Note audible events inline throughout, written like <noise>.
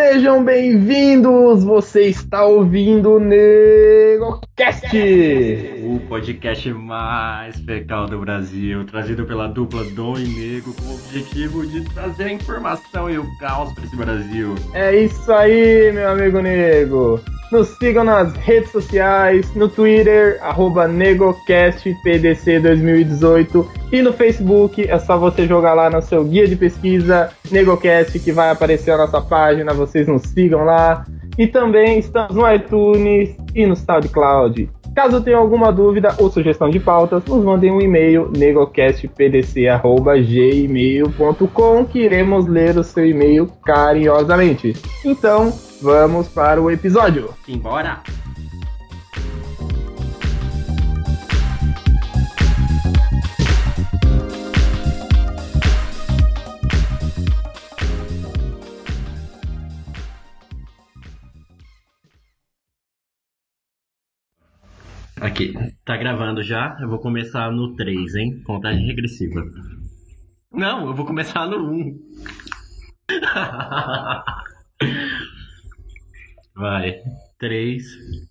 Sejam bem-vindos! Você está ouvindo o NegoCast! O podcast mais fecal do Brasil, trazido pela dupla Dom e Nego, com o objetivo de trazer a informação e o caos para esse Brasil. É isso aí, meu amigo Nego! Nos sigam nas redes sociais, no Twitter, arroba NegoCastPDC2018 e no Facebook é só você jogar lá no seu guia de pesquisa NegoCast que vai aparecer a nossa página, vocês nos sigam lá. E também estamos no iTunes e no SoundCloud. Caso tenha alguma dúvida ou sugestão de pautas, nos mandem um e-mail negocastpdc.gmail.com que iremos ler o seu e-mail carinhosamente. Então, vamos para o episódio. Simbora! Aqui, tá gravando já? Eu vou começar no 3, hein? Contagem regressiva. Não, eu vou começar no 1. <laughs> Vai. 3,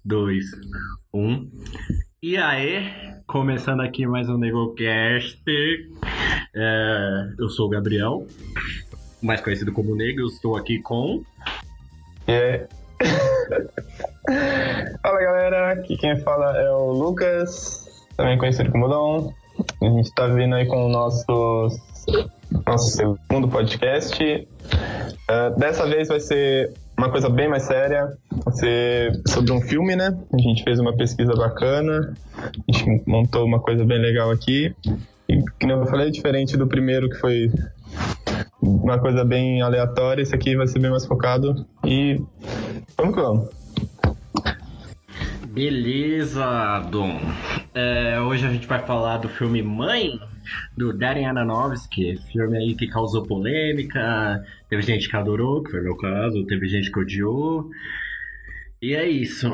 2, 1. E aí, começando aqui mais um NegoCast. É, eu sou o Gabriel, mais conhecido como Nego. Estou aqui com. É. <laughs> Fala galera, aqui quem fala é o Lucas, também conhecido como Dom. A gente tá vindo aí com o nosso, nosso segundo podcast. Uh, dessa vez vai ser uma coisa bem mais séria, vai ser sobre um filme, né? A gente fez uma pesquisa bacana, a gente montou uma coisa bem legal aqui. E, como eu falei, diferente do primeiro que foi uma coisa bem aleatória, esse aqui vai ser bem mais focado. E vamos que vamos. Beleza, Dom. É, hoje a gente vai falar do filme Mãe, do Darren Aronofsky, filme aí que causou polêmica, teve gente que adorou, que foi meu caso, teve gente que odiou. E é isso.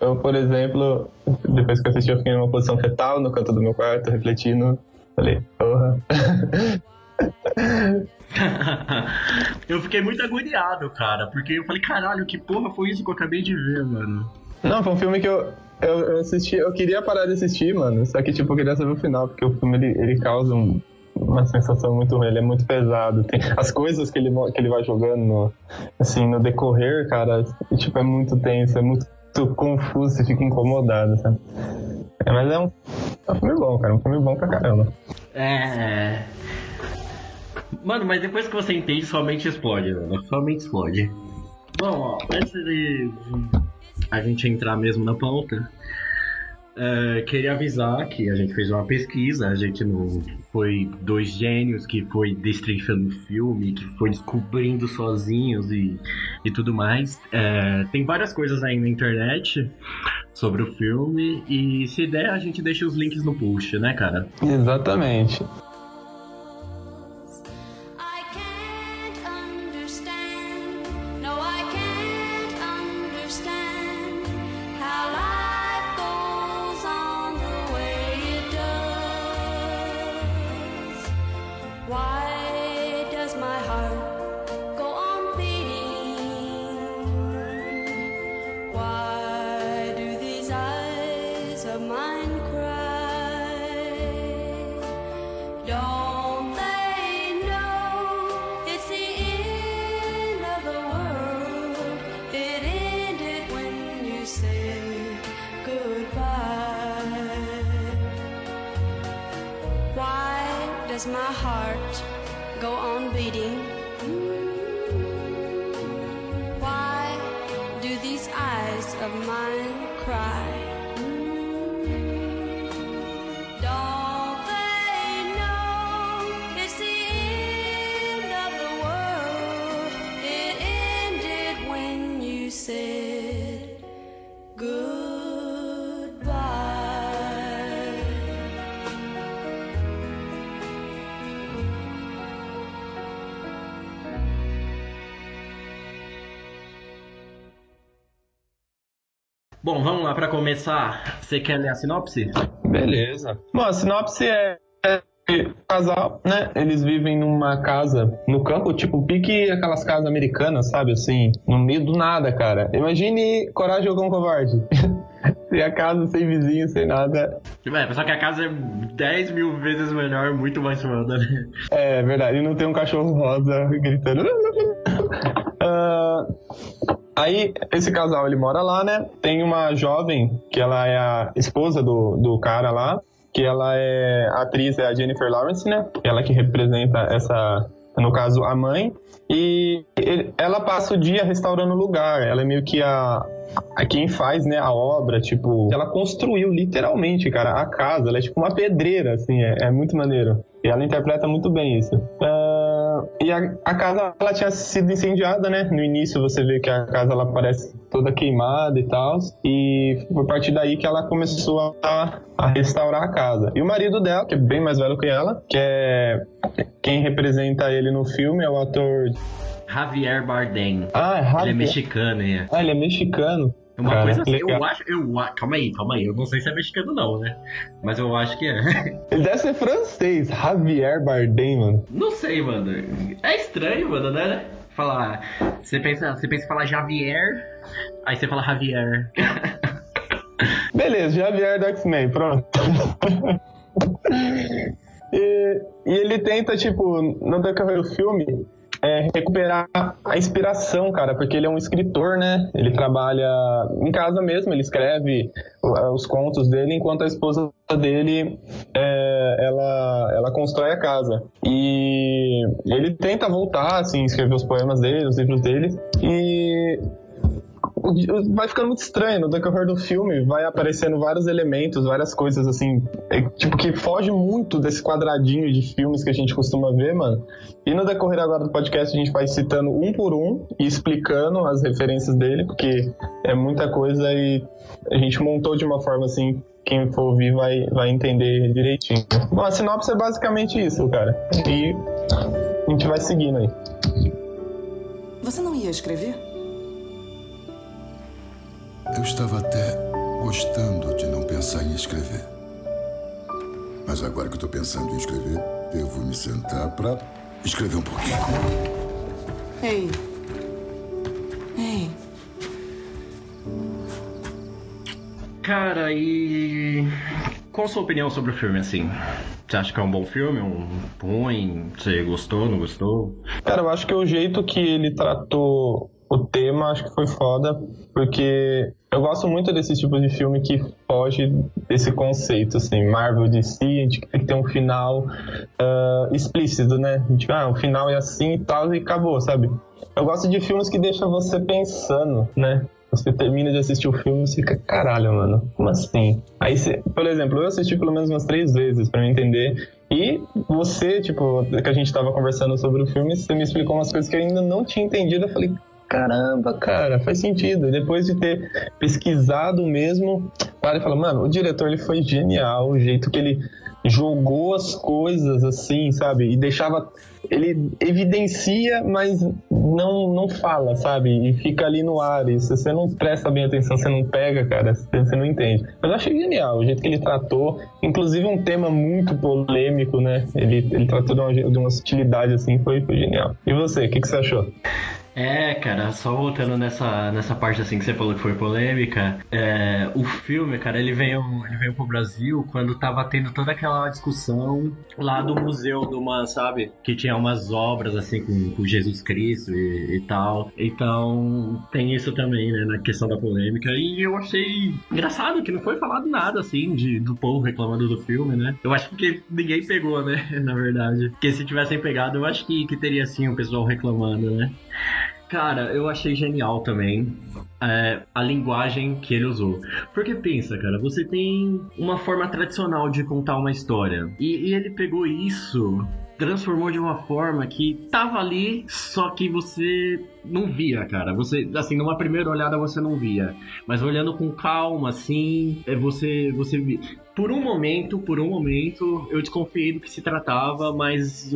Eu, por exemplo, depois que eu assisti, eu fiquei numa posição fetal no canto do meu quarto, refletindo. Falei, porra. <laughs> eu fiquei muito agoniado, cara, porque eu falei, caralho, que porra foi isso que eu acabei de ver, mano? Não, foi um filme que eu, eu, eu assisti, eu queria parar de assistir, mano, só que, tipo, eu queria saber o final, porque o filme, ele, ele causa um, uma sensação muito ruim, ele é muito pesado. Tem as coisas que ele, que ele vai jogando, no, assim, no decorrer, cara, tipo, é muito tenso, é muito confuso, você fica incomodado, sabe? É, mas é um, é um filme bom, cara, um filme bom pra caramba. É... Mano, mas depois que você entende, sua mente explode, mano. Sua mente explode. Bom, ó, antes de a gente entrar mesmo na pauta, uh, queria avisar que a gente fez uma pesquisa, a gente não foi dois gênios que foi destrinchando o filme, que foi descobrindo sozinhos e, e tudo mais. Uh, tem várias coisas aí na internet sobre o filme e se der a gente deixa os links no post, né, cara? Exatamente. Começar. Você quer ler a sinopse? Beleza. Bom, a sinopse é casal, né? Eles vivem numa casa no campo, tipo pique aquelas casas americanas, sabe? Assim, no meio do nada, cara. Imagine Coragem ou Cão Covarde. <laughs> sem a casa, sem vizinho, sem nada. É, só que a casa é 10 mil vezes melhor, muito mais foda, né? É verdade, e não tem um cachorro rosa gritando. Aí, esse casal, ele mora lá, né? Tem uma jovem, que ela é a esposa do, do cara lá, que ela é a atriz, é a Jennifer Lawrence, né? Ela que representa essa, no caso, a mãe. E ela passa o dia restaurando o lugar. Ela é meio que a, a quem faz, né, a obra, tipo, ela construiu literalmente, cara, a casa. Ela é tipo uma pedreira, assim, é, é muito maneiro. E ela interpreta muito bem isso. Uh, e a, a, casa, ela tinha sido incendiada, né? No início você vê que a casa, ela parece toda queimada e tal. E foi a partir daí que ela começou a, a restaurar a casa. E o marido dela, que é bem mais velho que ela, que é quem representa ele no filme, é o ator Javier Bardem. Ah, é Javier. Ele é mexicano, é. Ah, ele é mexicano. É uma Cara, coisa assim, legal. eu acho. Eu, calma aí, calma aí. Eu não sei se é mexicano, não, né? Mas eu acho que é. <laughs> Ele deve ser francês, Javier Bardem, mano. Não sei, mano. É estranho, mano, né? Falar. Você pensa, você pensa em falar Javier, aí você fala Javier. <laughs> Beleza, Javier do X-Men, pronto. <laughs> e, e ele tenta, tipo, no decorrer do filme, é, recuperar a inspiração, cara, porque ele é um escritor, né? Ele trabalha em casa mesmo, ele escreve os contos dele, enquanto a esposa dele é, ela, ela constrói a casa. E ele tenta voltar, assim, escrever os poemas dele, os livros dele, e vai ficando muito estranho. No decorrer do filme, vai aparecendo vários elementos, várias coisas assim, é, tipo, que foge muito desse quadradinho de filmes que a gente costuma ver, mano. E no decorrer agora do podcast, a gente vai citando um por um e explicando as referências dele, porque é muita coisa e a gente montou de uma forma assim. Quem for ouvir vai, vai entender direitinho. Bom, a sinopse é basicamente isso, cara. E a gente vai seguindo aí. Você não ia escrever? Eu estava até gostando de não pensar em escrever. Mas agora que eu estou pensando em escrever, devo me sentar para escrever um pouquinho. Ei. Ei. Cara, e. Qual a sua opinião sobre o filme, assim? Você acha que é um bom filme, um ruim? Você gostou, não gostou? Cara, eu acho que o jeito que ele tratou o tema acho que foi foda, porque eu gosto muito desse tipo de filme que foge desse conceito, assim, Marvel DC, a gente tem que ter um final uh, explícito, né? Gente, ah, o final é assim e tal, e acabou, sabe? Eu gosto de filmes que deixam você pensando, né? Você termina de assistir o filme e fica, caralho, mano, como assim? Aí, por exemplo, eu assisti pelo menos umas três vezes para me entender. E você, tipo, que a gente tava conversando sobre o filme, você me explicou umas coisas que eu ainda não tinha entendido. Eu falei, caramba, cara, faz sentido. Depois de ter pesquisado mesmo, para e fala, mano, o diretor ele foi genial, o jeito que ele jogou as coisas assim, sabe? E deixava. Ele evidencia, mas não, não fala, sabe? E fica ali no ar. E se você não presta bem atenção, você não pega, cara, você não entende. Mas eu achei genial o jeito que ele tratou. Inclusive um tema muito polêmico, né? Ele, ele tratou de uma, de uma sutilidade assim, foi, foi genial. E você, o que, que você achou? É, cara, só voltando nessa, nessa parte assim que você falou que foi polêmica, é, o filme, cara, ele veio, ele veio pro Brasil quando tava tendo toda aquela discussão lá do museu do uma, sabe? Que tinha umas obras assim com, com Jesus Cristo e, e, tal. Então tem isso também, né, na questão da polêmica. E eu achei engraçado que não foi falado nada assim de, do povo reclamando do filme, né? Eu acho que ninguém pegou, né? <laughs> Na verdade. Porque se tivessem pegado, eu acho que, que teria sim o pessoal reclamando, né? Cara, eu achei genial também é, a linguagem que ele usou. Porque pensa, cara, você tem uma forma tradicional de contar uma história. E, e ele pegou isso transformou de uma forma que tava ali, só que você não via, cara. Você, assim, numa primeira olhada você não via. Mas olhando com calma, assim, é, você, você por um momento, por um momento, eu desconfiei do que se tratava, mas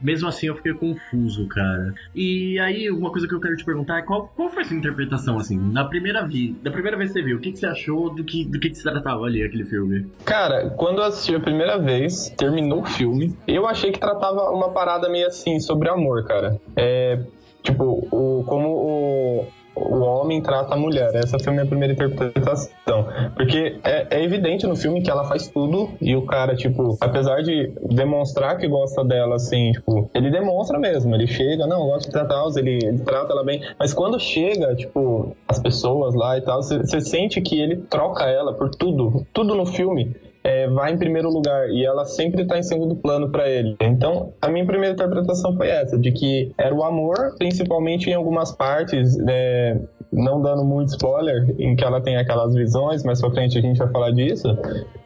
mesmo assim eu fiquei confuso, cara. E aí, uma coisa que eu quero te perguntar é qual, qual foi a sua interpretação, assim, na primeira, vi, da primeira vez que você viu, o que, que você achou do que, do que, que se tratava ali, aquele filme? Cara, quando eu assisti a primeira vez, terminou o filme, eu achei que tratava uma parada meio assim, sobre amor, cara. É, tipo, o, como o, o homem trata a mulher. Essa foi a minha primeira interpretação. Porque é, é, evidente no filme que ela faz tudo e o cara, tipo, apesar de demonstrar que gosta dela, assim, tipo, ele demonstra mesmo. Ele chega, não, gosta de tratar ele, ele trata ela bem. Mas quando chega, tipo, as pessoas lá e tal, você sente que ele troca ela por tudo. Tudo no filme é, vai em primeiro lugar e ela sempre está em segundo plano para ele. Então, a minha primeira interpretação foi essa, de que era o amor, principalmente em algumas partes, é, não dando muito spoiler, em que ela tem aquelas visões, mais pra frente a gente vai falar disso.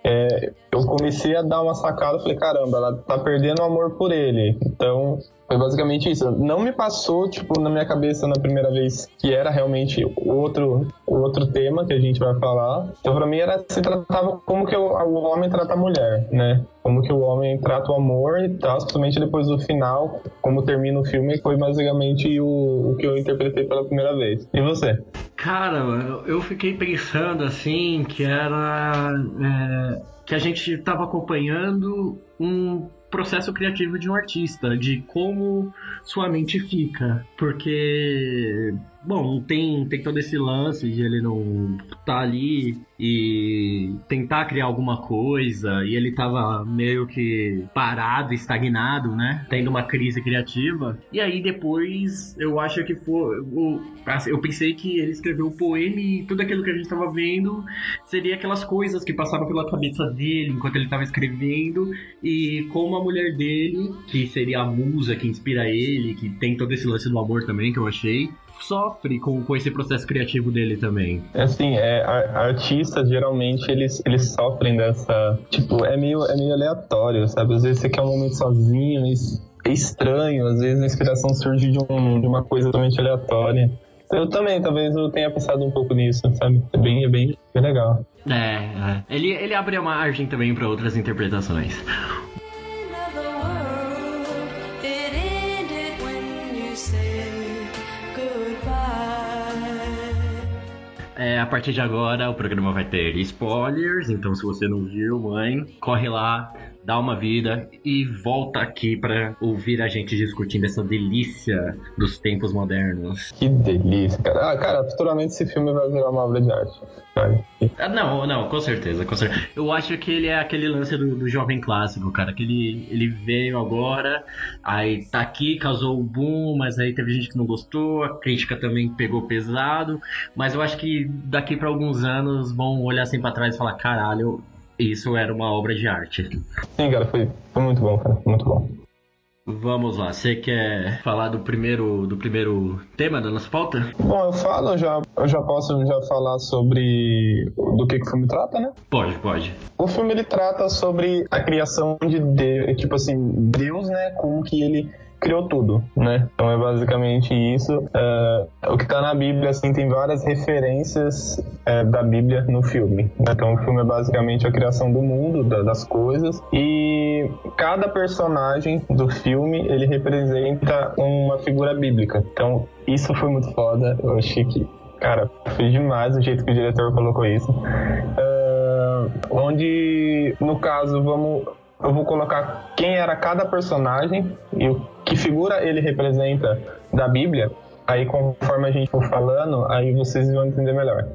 É, eu comecei a dar uma sacada, falei, caramba, ela tá perdendo o amor por ele. Então, foi basicamente isso. Não me passou, tipo, na minha cabeça na primeira vez que era realmente outro, outro tema que a gente vai falar. Então, pra mim, era se tratava como que o, o homem trata a mulher, né? Como que o homem trata o amor e tal, principalmente depois do final, como termina o filme, foi basicamente o, o que eu interpretei pela primeira vez. E você? Cara, eu fiquei pensando assim que era. É, que a gente tava acompanhando um processo criativo de um artista, de como sua mente fica. Porque, bom, tem, tem todo esse lance de ele não tá ali e tentar criar alguma coisa, e ele tava meio que parado, estagnado, né? Tendo uma crise criativa. E aí depois eu acho que foi. Eu pensei que ele escreveu o poema e tudo aquilo que a gente tava vendo seria aquelas coisas que passavam pela cabeça dele enquanto ele tava escrevendo, e como a mulher dele, que seria a musa que inspira ele, que tem todo esse lance do amor também, que eu achei, sofre com, com esse processo criativo dele também. Assim, é, artistas geralmente eles, eles sofrem dessa. Tipo, é meio, é meio aleatório, sabe? Às vezes você quer um momento sozinho, é estranho, às vezes a inspiração surge de, um, de uma coisa totalmente aleatória. Eu também, talvez eu tenha pensado um pouco nisso, sabe? É bem, é bem, bem legal. É, é. Ele, ele abre uma margem também para outras interpretações. É, a partir de agora o programa vai ter spoilers, então se você não viu, mãe, corre lá, dá uma vida e volta aqui para ouvir a gente discutindo essa delícia dos tempos modernos. Que delícia, cara. Ah, cara, futuramente esse filme vai virar uma obra de arte. Ah, não, não, com certeza, com certeza. Eu acho que ele é aquele lance do, do jovem clássico, cara, que ele, ele veio agora, aí tá aqui, causou o boom, mas aí teve gente que não gostou, a crítica também pegou pesado, mas eu acho que daqui para alguns anos vão olhar assim para trás e falar, caralho, isso era uma obra de arte. Sim, cara, foi, foi muito bom, cara, muito bom. Vamos lá, você quer falar do primeiro, do primeiro tema da nossa pauta? Bom, eu falo, já, eu já posso já falar sobre do que, que o filme trata, né? Pode, pode. O filme ele trata sobre a criação de Deus, tipo assim, Deus, né, como que ele criou tudo, né? Então é basicamente isso. Uh, o que está na Bíblia, assim, tem várias referências uh, da Bíblia no filme. Né? Então o filme é basicamente a criação do mundo, da, das coisas, e cada personagem do filme ele representa uma figura bíblica. Então isso foi muito foda. Eu achei que, cara, foi demais o jeito que o diretor colocou isso. Uh, onde, no caso, vamos eu vou colocar quem era cada personagem e o que figura ele representa da Bíblia. Aí, conforme a gente for falando, aí vocês vão entender melhor.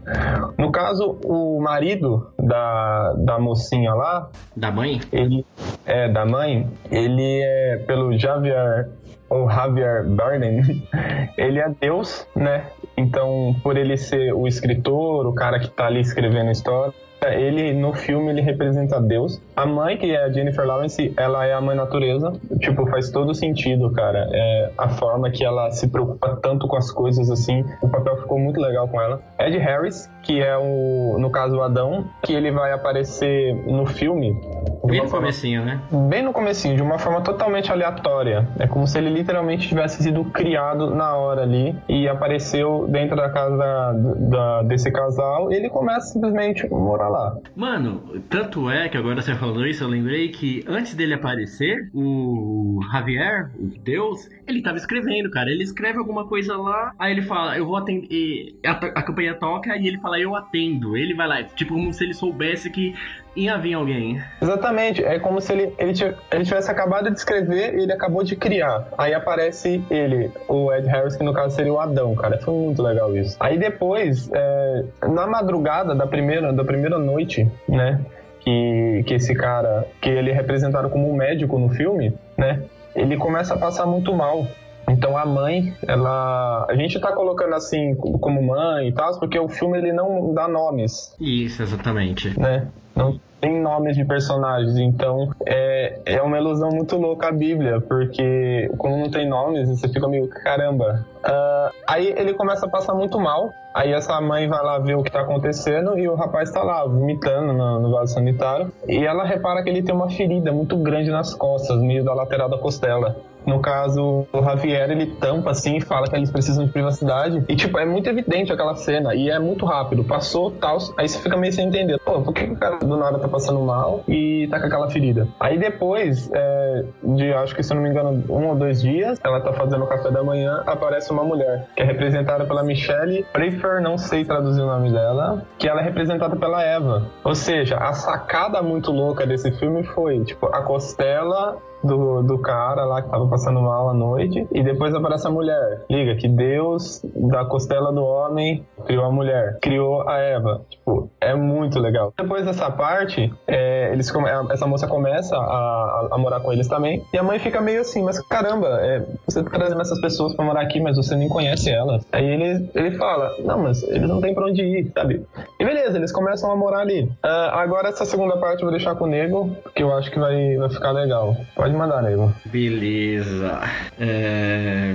No caso, o marido da, da mocinha lá. Da mãe? Ele é da mãe. Ele é pelo Javier ou Javier Bardem. <laughs> Ele é Deus, né? Então, por ele ser o escritor, o cara que tá ali escrevendo a história, ele no filme ele representa Deus. A mãe, que é a Jennifer Lawrence, ela é a mãe natureza. Tipo, faz todo sentido, cara. É a forma que ela se preocupa tanto com as coisas assim. O papel ficou muito legal com ela. Ed Harris, que é o, no caso, o Adão, que ele vai aparecer no filme. Bem no comecinho, né? Bem no comecinho, de uma forma totalmente aleatória. É como se ele literalmente tivesse sido criado na hora ali e apareceu dentro da casa da, da, desse casal e ele começa simplesmente a morar lá lá. Mano, tanto é que agora você falou isso, eu lembrei que antes dele aparecer, o Javier, o Deus, ele tava escrevendo, cara. Ele escreve alguma coisa lá, aí ele fala, eu vou atender. A, a campanha toca e ele fala, eu atendo. Ele vai lá, tipo, como se ele soubesse que ia vir alguém. Exatamente, é como se ele, ele, ele tivesse acabado de escrever e ele acabou de criar. Aí aparece ele, o Ed Harris, que no caso seria o Adão, cara. Foi muito legal isso. Aí depois, é, na madrugada da primeira, da primeira noite, né? Que, que esse cara, que ele é representado como um médico no filme, né? Ele começa a passar muito mal. Então a mãe, ela. A gente tá colocando assim como mãe e tal, porque o filme ele não dá nomes. Isso, exatamente. Né? Não tem nomes de personagens, então é, é uma ilusão muito louca a Bíblia, porque como não tem nomes, você fica meio caramba. Uh, aí ele começa a passar muito mal, aí essa mãe vai lá ver o que tá acontecendo e o rapaz tá lá vomitando no, no vaso sanitário e ela repara que ele tem uma ferida muito grande nas costas, meio da lateral da costela. No caso, o Javier, ele tampa assim e fala que eles precisam de privacidade. E, tipo, é muito evidente aquela cena. E é muito rápido. Passou, tal. Aí você fica meio sem entender. Pô, por que o cara do nada tá passando mal e tá com aquela ferida? Aí depois, é, de acho que se eu não me engano, um ou dois dias, ela tá fazendo o café da manhã, aparece uma mulher, que é representada pela Michelle Pfeiffer, não sei traduzir o nome dela, que ela é representada pela Eva. Ou seja, a sacada muito louca desse filme foi, tipo, a costela do, do cara lá que tava passando mal à noite. E depois aparece a mulher. Liga que Deus, da costela do homem, criou a mulher. Criou a Eva. Tipo, é muito legal. Depois dessa parte, é, eles essa moça começa a, a, morar com eles também. E a mãe fica meio assim, mas caramba, é, você tá trazendo essas pessoas pra morar aqui, mas você nem conhece elas. Aí ele, ele fala, não, mas eles não têm pra onde ir, sabe? E beleza, eles começam a morar ali. Uh, agora essa segunda parte eu vou deixar com o Nego, porque eu acho que vai, vai ficar legal. Pode mandar, Nego. Beleza. É...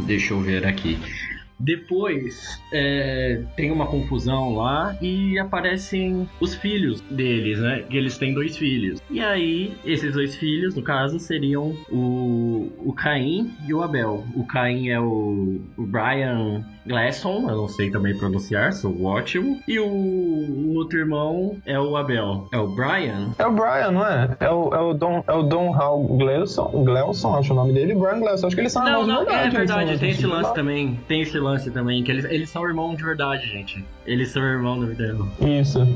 Deixa eu ver aqui. Depois é, tem uma confusão lá e aparecem os filhos deles, né? Que eles têm dois filhos. E aí, esses dois filhos, no caso, seriam o, o Caim e o Abel. O Caim é o, o Brian Glasson, eu não sei também pronunciar, sou ótimo. E o, o, outro irmão é o Abel. É o Brian? É o Brian, não é? É o, é o Don, é o Don Hal Glesson, Glesson, acho o nome dele, Brian Glesson. Acho que eles são não, não, verdade. É verdade, tem esse lance também. Tem esse lance também, que eles, eles são irmãos de verdade, gente. Eles são irmãos de verdade. Isso.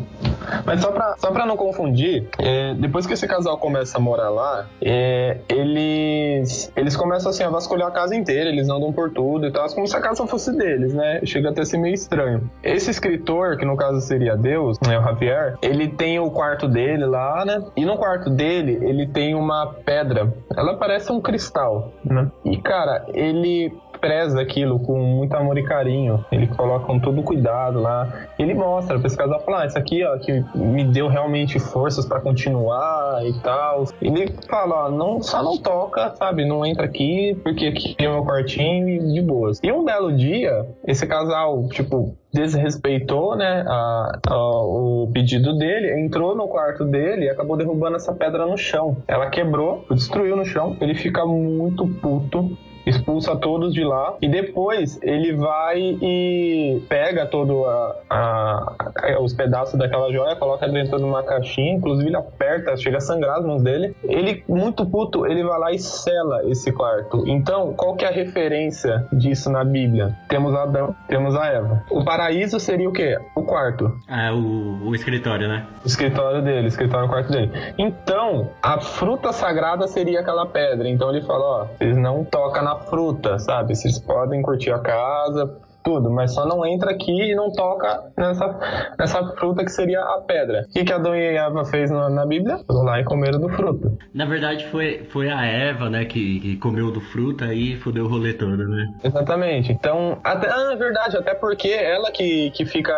Mas só pra, só pra não confundir, é, depois que esse casal começa a morar lá, é, eles, eles começam assim a vasculhar a casa inteira, eles andam por tudo e tal, como se a casa fosse deles deles, né? Chega até a ser meio estranho. Esse escritor, que no caso seria Deus, né, o Javier, ele tem o quarto dele lá, né? E no quarto dele, ele tem uma pedra. Ela parece um cristal, né? E, cara, ele preza aquilo com muito amor e carinho. Ele coloca com todo cuidado lá. Ele mostra esse casal falar: ah, isso aqui, ó, que me deu realmente forças para continuar e tal. Ele fala: ó, não, só não toca, sabe? Não entra aqui, porque aqui é meu quartinho e de boas. E um belo dia, esse casal, tipo, desrespeitou, né, a, a, o pedido dele, entrou no quarto dele e acabou derrubando essa pedra no chão. Ela quebrou, destruiu no chão. Ele fica muito puto expulsa todos de lá e depois ele vai e pega todo a, a, os pedaços daquela joia, coloca dentro de uma caixinha, inclusive ele aperta, chega a sangrar as mãos dele. Ele, muito puto, ele vai lá e sela esse quarto. Então, qual que é a referência disso na Bíblia? Temos Adão, temos a Eva. O paraíso seria o quê? O quarto. É, o, o escritório, né? O escritório dele, o escritório o quarto dele. Então, a fruta sagrada seria aquela pedra. Então ele fala, ó, vocês não tocam na fruta, sabe? Vocês podem curtir a casa, tudo, mas só não entra aqui e não toca nessa, nessa fruta que seria a pedra. O que, que Adão e Eva fez na, na Bíblia? Foram lá e comeram do fruto. Na verdade, foi, foi a Eva, né, que, que comeu do fruto e fudeu o rolê todo, né? Exatamente. Então, até, ah, é verdade, até porque ela que, que fica.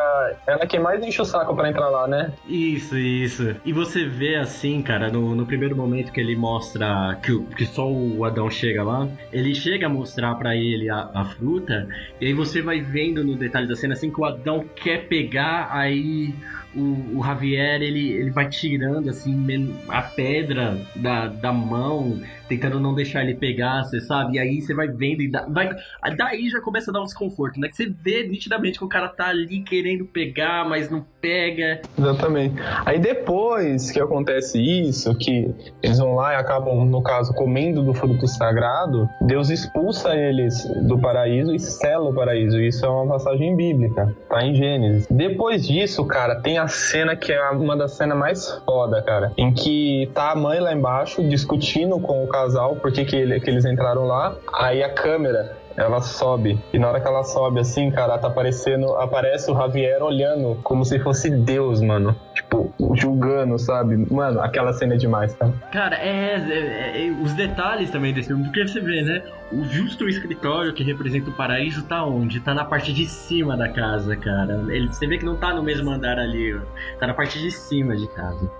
Ela que mais enche o saco para entrar lá, né? Isso, isso. E você vê assim, cara, no, no primeiro momento que ele mostra que, que só o Adão chega lá, ele chega a mostrar para ele a, a fruta, e aí você vai vai vendo no detalhe da cena assim que o Adão quer pegar, aí o, o Javier ele, ele vai tirando assim a pedra da, da mão, tentando não deixar ele pegar, você sabe? E aí você vai vendo e dá, vai, daí já começa a dar um desconforto, né? Que você vê nitidamente que o cara tá ali querendo pegar, mas não pega. Exatamente. Aí depois que acontece isso, que eles vão lá e acabam, no caso, comendo do fruto sagrado, Deus expulsa eles do paraíso e sela o paraíso. Isso é uma passagem bíblica, tá em Gênesis. Depois disso, cara, tem a cena que é uma das cenas mais foda, cara, em que tá a mãe lá embaixo discutindo com o casal por que, que, ele, que eles entraram lá. Aí a câmera ela sobe. E na hora que ela sobe assim, cara, tá aparecendo, aparece o Javier olhando como se fosse Deus, mano. Tipo, julgando, sabe? Mano, aquela cena é demais, cara. Cara, é, é, é, os detalhes também desse filme, porque você vê, né? O justo escritório que representa o paraíso tá onde? Tá na parte de cima da casa, cara. Ele, você vê que não tá no mesmo andar ali, ó. Tá na parte de cima de casa.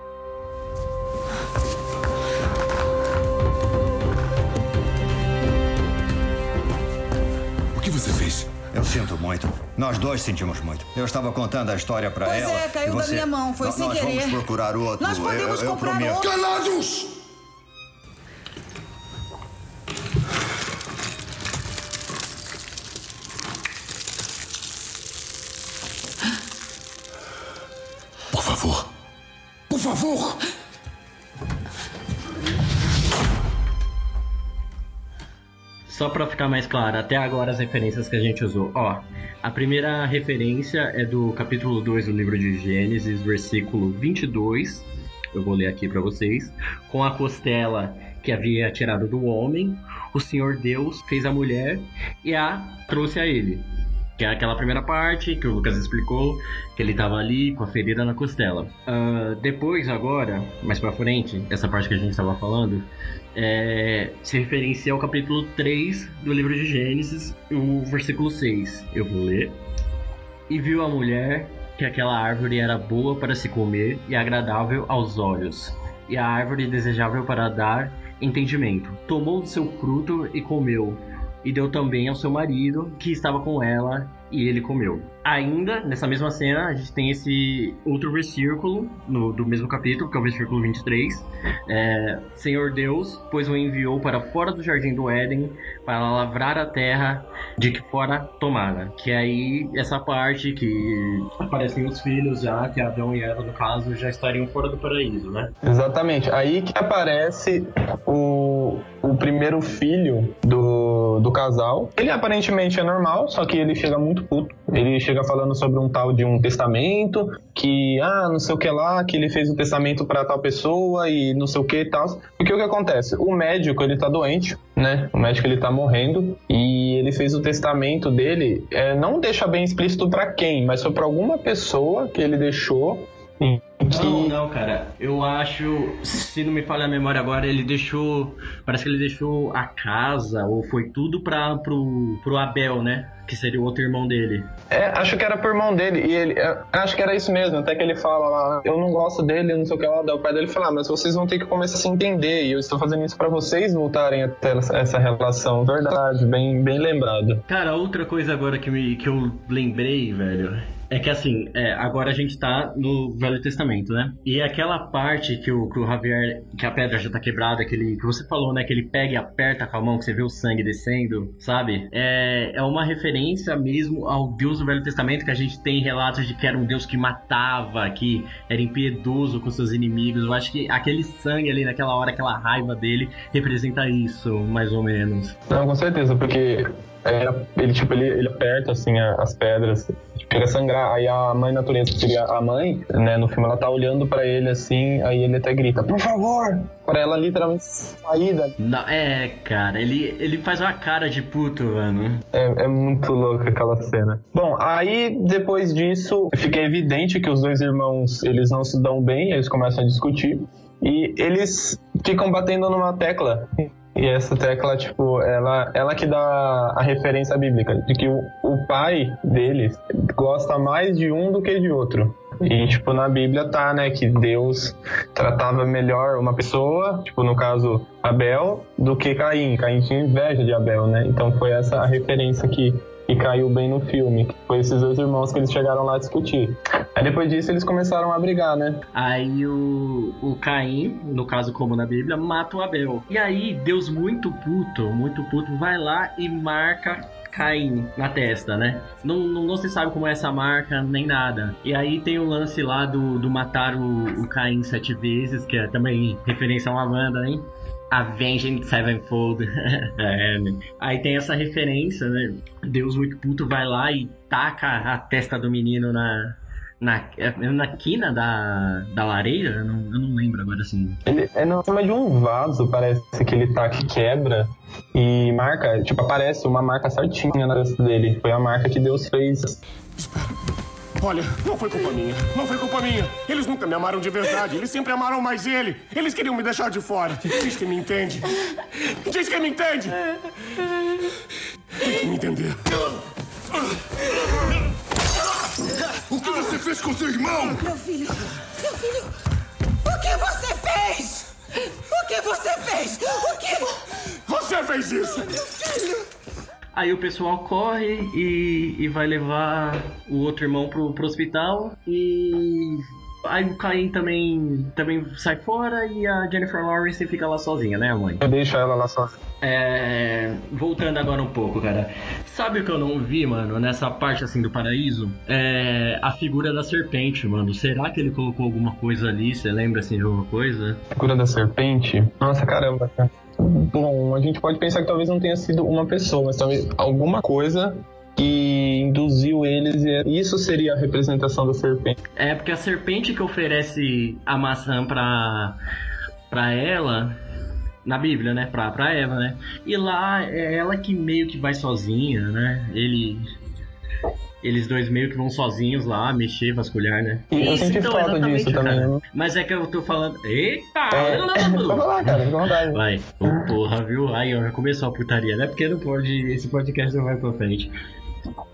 Eu sinto muito. Nós dois sentimos muito. Eu estava contando a história para ela. Pois é, caiu você... da minha mão, foi sem nós querer. Nós vamos procurar outro. Nós podemos eu, eu comprar prometo. outro. Calados! Por favor. Por favor. Só para ficar mais claro, até agora as referências que a gente usou. Ó, a primeira referência é do capítulo 2 do livro de Gênesis, versículo 22. Eu vou ler aqui para vocês. Com a costela que havia tirado do homem, o Senhor Deus fez a mulher e a trouxe a ele. Que é aquela primeira parte que o Lucas explicou, que ele tava ali com a ferida na costela. Uh, depois, agora, mais pra frente, essa parte que a gente estava falando, é, se referencia ao capítulo 3 do livro de Gênesis, o versículo 6. Eu vou ler. E viu a mulher que aquela árvore era boa para se comer e agradável aos olhos, e a árvore desejável para dar entendimento. Tomou do seu fruto e comeu e deu também ao seu marido, que estava com ela, e ele comeu. Ainda, nessa mesma cena, a gente tem esse outro versículo no, do mesmo capítulo, que é o versículo 23. É, Senhor Deus, pois o enviou para fora do jardim do Éden, para lavrar a terra de que fora tomara. Que é aí, essa parte que aparecem os filhos já, que Adão e Eva, no caso, já estariam fora do paraíso, né? Exatamente. Aí que aparece o, o primeiro filho do, do casal. Ele aparentemente é normal, só que ele chega muito puto. Ele chega falando sobre um tal de um testamento, que, ah, não sei o que lá, que ele fez o testamento para tal pessoa e não sei o que e tal. Porque o que acontece? O médico, ele tá doente, né? O médico, ele tá morrendo e ele fez o testamento dele, é, não deixa bem explícito para quem, mas foi para alguma pessoa que ele deixou. Não, não, cara. Eu acho, se não me falha a memória agora, ele deixou. Parece que ele deixou a casa, ou foi tudo pra, pro, pro Abel, né? Que seria o outro irmão dele. É, acho que era pro irmão dele. E ele. É, acho que era isso mesmo. Até que ele fala lá, eu não gosto dele, não sei o que lá. Daí o pai dele fala, ah, mas vocês vão ter que começar a se entender. E eu estou fazendo isso para vocês voltarem a ter essa relação. Verdade, bem, bem lembrado. Cara, outra coisa agora que, me, que eu lembrei, velho é que assim, é, agora a gente tá no Velho Testamento, né? E aquela parte que o, que o Javier, que a pedra já tá quebrada, que, ele, que você falou, né? Que ele pega e aperta com a mão, que você vê o sangue descendo, sabe? É, é uma referência mesmo ao Deus do Velho Testamento, que a gente tem relatos de que era um Deus que matava, que era impiedoso com seus inimigos. Eu acho que aquele sangue ali naquela hora, aquela raiva dele, representa isso, mais ou menos. Não, com certeza, porque é, ele, tipo, ele, ele aperta, assim, as pedras, chega a sangrar. Aí a mãe natureza, que seria a mãe, né, no filme, ela tá olhando pra ele, assim, aí ele até grita, por favor! Pra ela literalmente sair. Não, é, cara, ele, ele faz uma cara de puto, mano. É, é muito louco aquela cena. Bom, aí, depois disso, fica evidente que os dois irmãos, eles não se dão bem, eles começam a discutir. E eles ficam batendo numa tecla e essa tecla, tipo, ela, ela que dá a referência bíblica, de que o, o pai deles gosta mais de um do que de outro. E, tipo, na Bíblia tá, né, que Deus tratava melhor uma pessoa, tipo, no caso, Abel, do que Caim. Caim tinha inveja de Abel, né? Então foi essa a referência que, que caiu bem no filme. Foi esses dois irmãos que eles chegaram lá a discutir. Aí depois disso eles começaram a brigar, né? Aí o, o Caim, no caso como na Bíblia, mata o Abel. E aí Deus muito puto, muito puto, vai lá e marca Caim na testa, né? Não, não, não, se sabe como é essa marca, nem nada. E aí tem o lance lá do, do matar o, o Caim sete vezes, que é também referência a uma banda, hein? Avenging Sevenfold. <laughs> é, né? Aí tem essa referência, né? Deus muito puto vai lá e taca a testa do menino na, na, na quina da, da lareira, eu não, eu não lembro agora assim. Ele é na forma de um vaso, parece que ele tá que quebra e marca, tipo, aparece uma marca certinha na testa dele. Foi a marca que Deus fez. Espera. Olha, não foi culpa minha. Não foi culpa minha. Eles nunca me amaram de verdade. Eles sempre amaram mais ele. Eles queriam me deixar de fora. Diz que me entende. Diz que me entende. Tem que me entender. O que você fez com seu irmão? Meu filho, meu filho, o que você fez? O que você fez? O que? Você fez isso! Meu filho! Aí o pessoal corre e, e vai levar o outro irmão pro, pro hospital e Aí o Caim também, também sai fora e a Jennifer Lawrence fica lá sozinha, né, mãe? Eu deixo ela lá sozinha. É. Voltando agora um pouco, cara. Sabe o que eu não vi, mano, nessa parte assim do paraíso? É. A figura da serpente, mano. Será que ele colocou alguma coisa ali? Você lembra assim de alguma coisa? Figura da serpente? Nossa, caramba, cara. Bom, a gente pode pensar que talvez não tenha sido uma pessoa, mas talvez alguma coisa que induziu eles e isso seria a representação da serpente. É, porque a serpente que oferece a maçã pra, pra ela, na Bíblia, né, pra, pra Eva, né, e lá é ela que meio que vai sozinha, né, ele... Eles dois meio que vão sozinhos lá, mexer, vasculhar, né? E eu senti então, falta disso cara. também. Né? Mas é que eu tô falando. Eita! É, <laughs> pode falar, cara, fica vontade. Vai. Oh, porra, viu? Aí, ó, já começou a putaria, né? Porque não pode. Esse podcast não vai pra frente.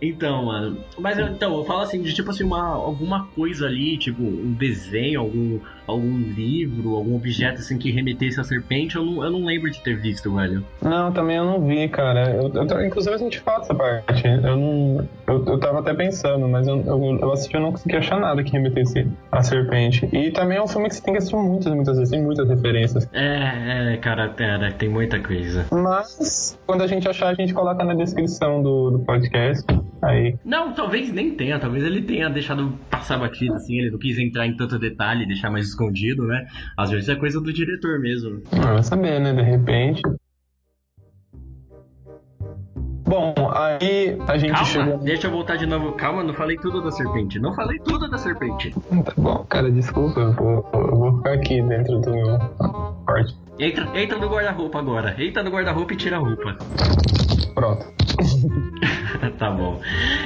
Então, mano. Mas então, eu falo assim, de tipo assim, uma, alguma coisa ali, tipo, um desenho, algum, algum livro, algum objeto assim que remetesse a serpente, eu não, eu não lembro de ter visto, velho. Não, também eu não vi, cara. Eu, eu, inclusive a gente fala essa parte. Eu não. Eu, eu tava até pensando, mas eu, eu, eu assisti e não consegui achar nada que remetesse a serpente. E também é um filme que você tem que assistir muitas, muitas vezes, tem muitas referências. É, é, cara, tem, tem muita coisa. Mas, quando a gente achar, a gente coloca na descrição do, do podcast. Aí. Não, talvez nem tenha, talvez ele tenha deixado passar batido, assim, ele não quis entrar em tanto detalhe, deixar mais escondido, né? Às vezes é coisa do diretor mesmo. Não, vai saber, né? De repente. Bom, aí a gente Calma, chegou. deixa eu voltar de novo. Calma, não falei tudo da serpente. Não falei tudo da serpente. Tá bom, cara, desculpa, eu vou, eu vou ficar aqui dentro do meu quarto. Entra, entra no guarda-roupa agora. Entra no guarda-roupa e tira a roupa. Pronto. <laughs> tá bom.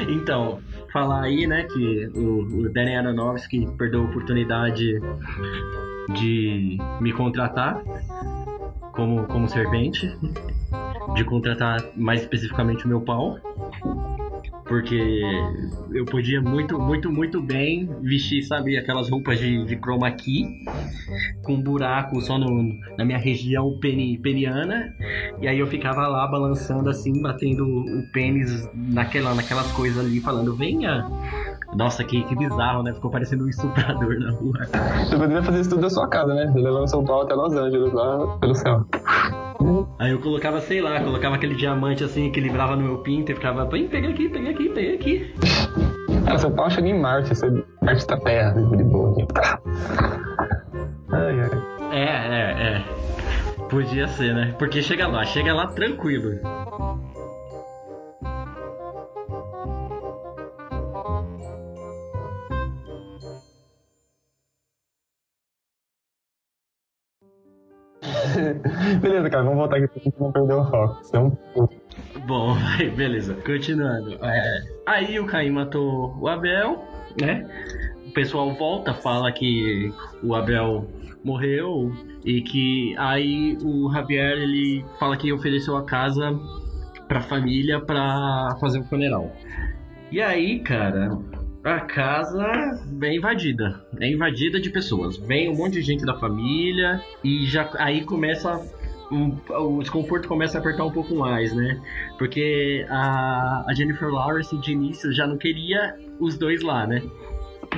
Então, falar aí, né, que o, o Danny Aronofsky perdeu a oportunidade de me contratar como, como servente, de contratar mais especificamente o meu pau porque eu podia muito, muito, muito bem vestir, sabe, aquelas roupas de, de chroma key, com buraco só no, na minha região peni, peniana, e aí eu ficava lá balançando assim, batendo o pênis naquela, naquelas coisas ali, falando, venha! Nossa, que, que bizarro, né? Ficou parecendo um estuprador na rua. Você poderia fazer isso tudo da sua casa, né? Levando São Paulo até Los Angeles, lá pelo céu. Aí eu colocava, sei lá, colocava aquele diamante assim, que livrava no meu pinto e ficava, pega aqui, pega aqui, pega aqui. Cara, São Paulo chega em Marte, você parte da Terra, de boa aqui. Ai, ai. É, é, é. Podia ser, né? Porque chega lá, chega lá tranquilo. <laughs> Beleza, cara, vamos voltar aqui pra gente não perder o foco. Então, Bom, <laughs> vai, beleza. Continuando. É, aí o Caim matou o Abel, né? O pessoal volta, fala que o Abel morreu e que aí o Javier ele fala que ofereceu a casa pra família pra fazer o funeral. E aí, cara, a casa é invadida. É invadida de pessoas. Vem um monte de gente da família e já aí começa um, o desconforto começa a apertar um pouco mais, né? Porque a, a Jennifer Lawrence de início já não queria os dois lá, né?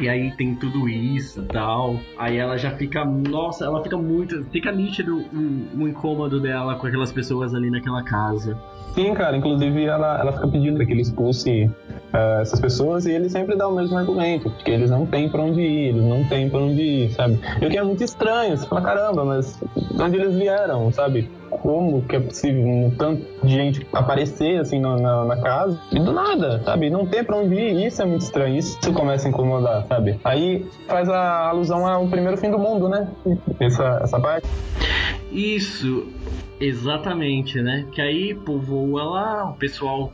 E aí tem tudo isso e tal. Aí ela já fica, nossa, ela fica muito, fica nítido o, o incômodo dela com aquelas pessoas ali naquela casa. Sim, cara, inclusive ela, ela fica pedindo que ele expulse uh, essas pessoas e ele sempre dá o mesmo argumento, porque eles não têm pra onde ir, eles não têm pra onde ir, sabe? E o que é muito estranho, você fala, caramba, mas de onde eles vieram, sabe? Como que é possível um tanto de gente aparecer assim na, na, na, casa e do nada, sabe? Não tem pra onde ir, isso é muito estranho, isso começa a incomodar, sabe? Aí faz a alusão ao primeiro fim do mundo, né? Essa, essa parte. Isso, exatamente, né? Que aí povoa lá, o pessoal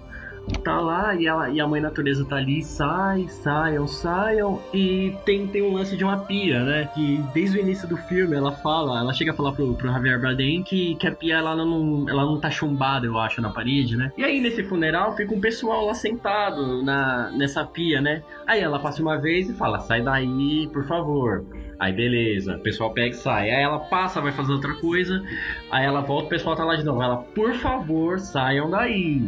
tá lá e, ela, e a mãe natureza tá ali, sai, saiam, saiam. E tem, tem um lance de uma pia, né? Que desde o início do filme ela fala, ela chega a falar pro, pro Javier Bardem que, que a pia ela não, ela não tá chumbada, eu acho, na parede, né? E aí nesse funeral fica um pessoal lá sentado na, nessa pia, né? Aí ela passa uma vez e fala, sai daí, por favor. Aí beleza, o pessoal pega e sai. Aí ela passa, vai fazer outra coisa. Aí ela volta, o pessoal tá lá de novo. Ela, por favor, saiam daí.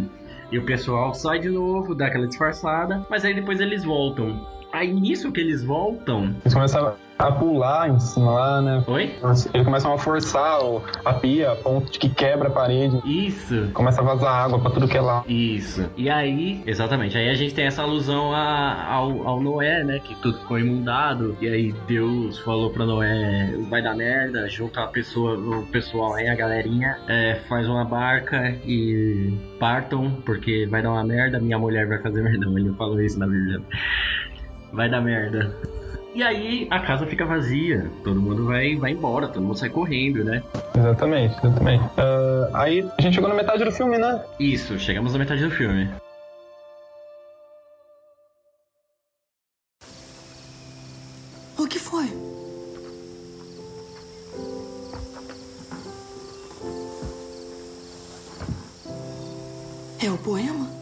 E o pessoal sai de novo, dá aquela disfarçada, mas aí depois eles voltam. Aí nisso que eles voltam. Eles começam a pular em cima lá, né? Oi? Eles começam a forçar a pia a ponto de que quebra a parede. Isso. Começa a vazar água pra tudo que é lá. Isso. E aí, exatamente, aí a gente tem essa alusão a, ao, ao Noé, né? Que tudo ficou imundado. E aí Deus falou pra Noé: vai dar merda, junta a pessoa, o pessoal aí, a galerinha, é, faz uma barca e partam, porque vai dar uma merda, minha mulher vai fazer merda. Ele falou isso na Bíblia. Vai dar merda. E aí a casa fica vazia, todo mundo vai, vai embora, todo mundo sai correndo, né? Exatamente, exatamente. Uh, aí a gente chegou na metade do filme, né? Isso, chegamos na metade do filme. O que foi? É o poema?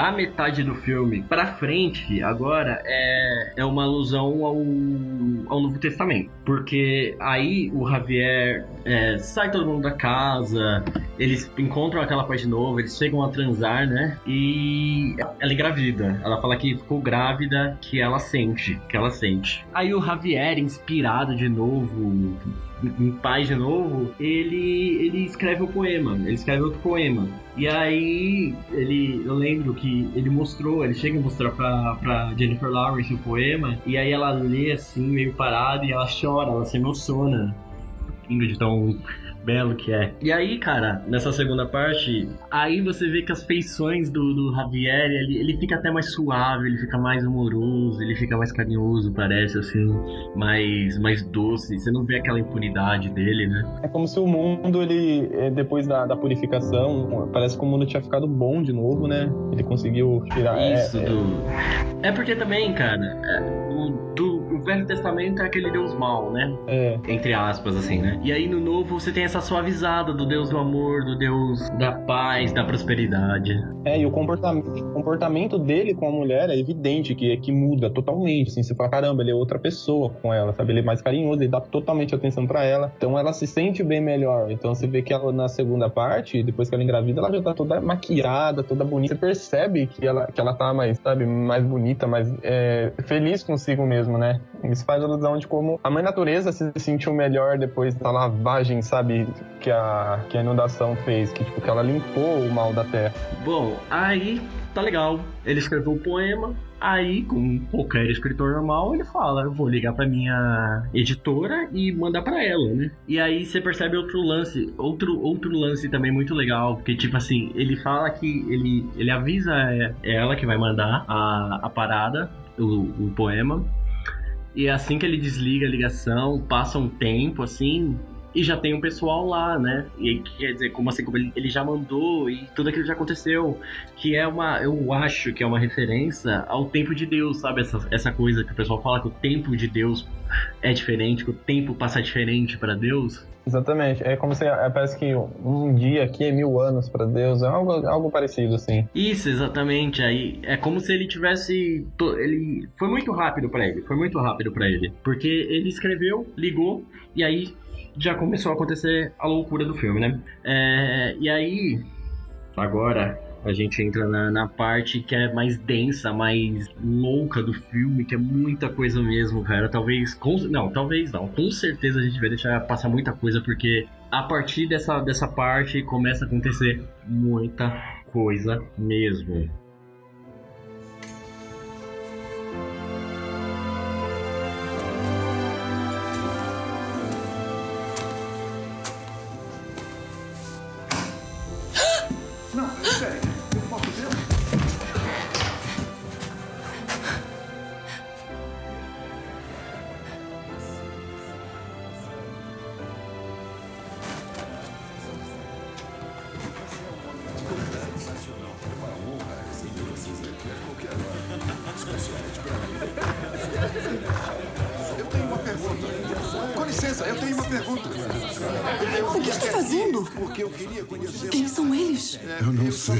Da metade do filme pra frente, agora é, é uma alusão ao, ao Novo Testamento. Porque aí o Javier é, sai todo mundo da casa, eles encontram aquela parte de novo, eles chegam a transar, né? E ela engravida. Ela fala que ficou grávida, que ela sente, que ela sente. Aí o Javier, inspirado de novo, em paz de novo, ele, ele escreve o um poema, ele escreve outro poema. E aí, ele, eu lembro que ele mostrou, ele chega a mostrar pra, pra Jennifer Lawrence o poema, e aí ela lê assim, meio parada, e ela chora, ela se emociona. Ingrid tão belo que é. E aí, cara, nessa segunda parte, aí você vê que as feições do, do Javier, ele, ele fica até mais suave, ele fica mais humoroso, ele fica mais carinhoso, parece, assim, mais, mais doce. Você não vê aquela impunidade dele, né? É como se o mundo, ele, depois da, da purificação, parece que o mundo tinha ficado bom de novo, né? Ele conseguiu tirar... Isso, é, do... É porque também, cara, é, o, do, o Velho Testamento é aquele Deus mal, né? É. Entre aspas, assim, né? E aí no Novo você tem essa suavizada do Deus do amor, do Deus da paz, da prosperidade. É, e o comportamento, o comportamento dele com a mulher é evidente que, que muda totalmente. Assim, você fala, caramba, ele é outra pessoa com ela, sabe? Ele é mais carinhoso, ele dá totalmente atenção para ela. Então ela se sente bem melhor. Então você vê que ela na segunda parte, depois que ela engravida, ela já tá toda maquiada, toda bonita. Você percebe que ela, que ela tá mais, sabe, mais bonita, mais é, feliz consigo mesmo, né? Isso faz alusão de como a mãe natureza se sentiu melhor depois da lavagem, sabe? Que a, que a inundação fez, que, tipo, que ela limpou o mal da terra. Bom, aí tá legal. Ele escreveu o poema, Aí, como qualquer escritor normal, ele fala: eu vou ligar pra minha editora e mandar pra ela, né? E aí você percebe outro lance, outro, outro lance também muito legal, porque, tipo assim, ele fala que ele, ele avisa é, é ela que vai mandar a, a parada, o, o poema. E assim que ele desliga a ligação, passa um tempo, assim, e já tem um pessoal lá, né? E quer dizer, como assim, como ele, ele já mandou e tudo aquilo já aconteceu. Que é uma, eu acho que é uma referência ao tempo de Deus, sabe? Essa, essa coisa que o pessoal fala que o tempo de Deus é diferente, que o tempo passa diferente para Deus. Exatamente. É como se é, parece que um dia aqui é mil anos para Deus. É algo, algo parecido, assim. Isso, exatamente. Aí é como se ele tivesse. Ele foi muito rápido para ele. Foi muito rápido para ele, porque ele escreveu, ligou e aí já começou a acontecer a loucura do filme, né? É, e aí agora a gente entra na, na parte que é mais densa, mais louca do filme, que é muita coisa mesmo, cara. Talvez. Com, não, talvez não. Com certeza a gente vai deixar passar muita coisa, porque a partir dessa, dessa parte começa a acontecer muita coisa mesmo. O que está fazendo? Porque eu queria conhecer. Quem são eles? Eu não sei.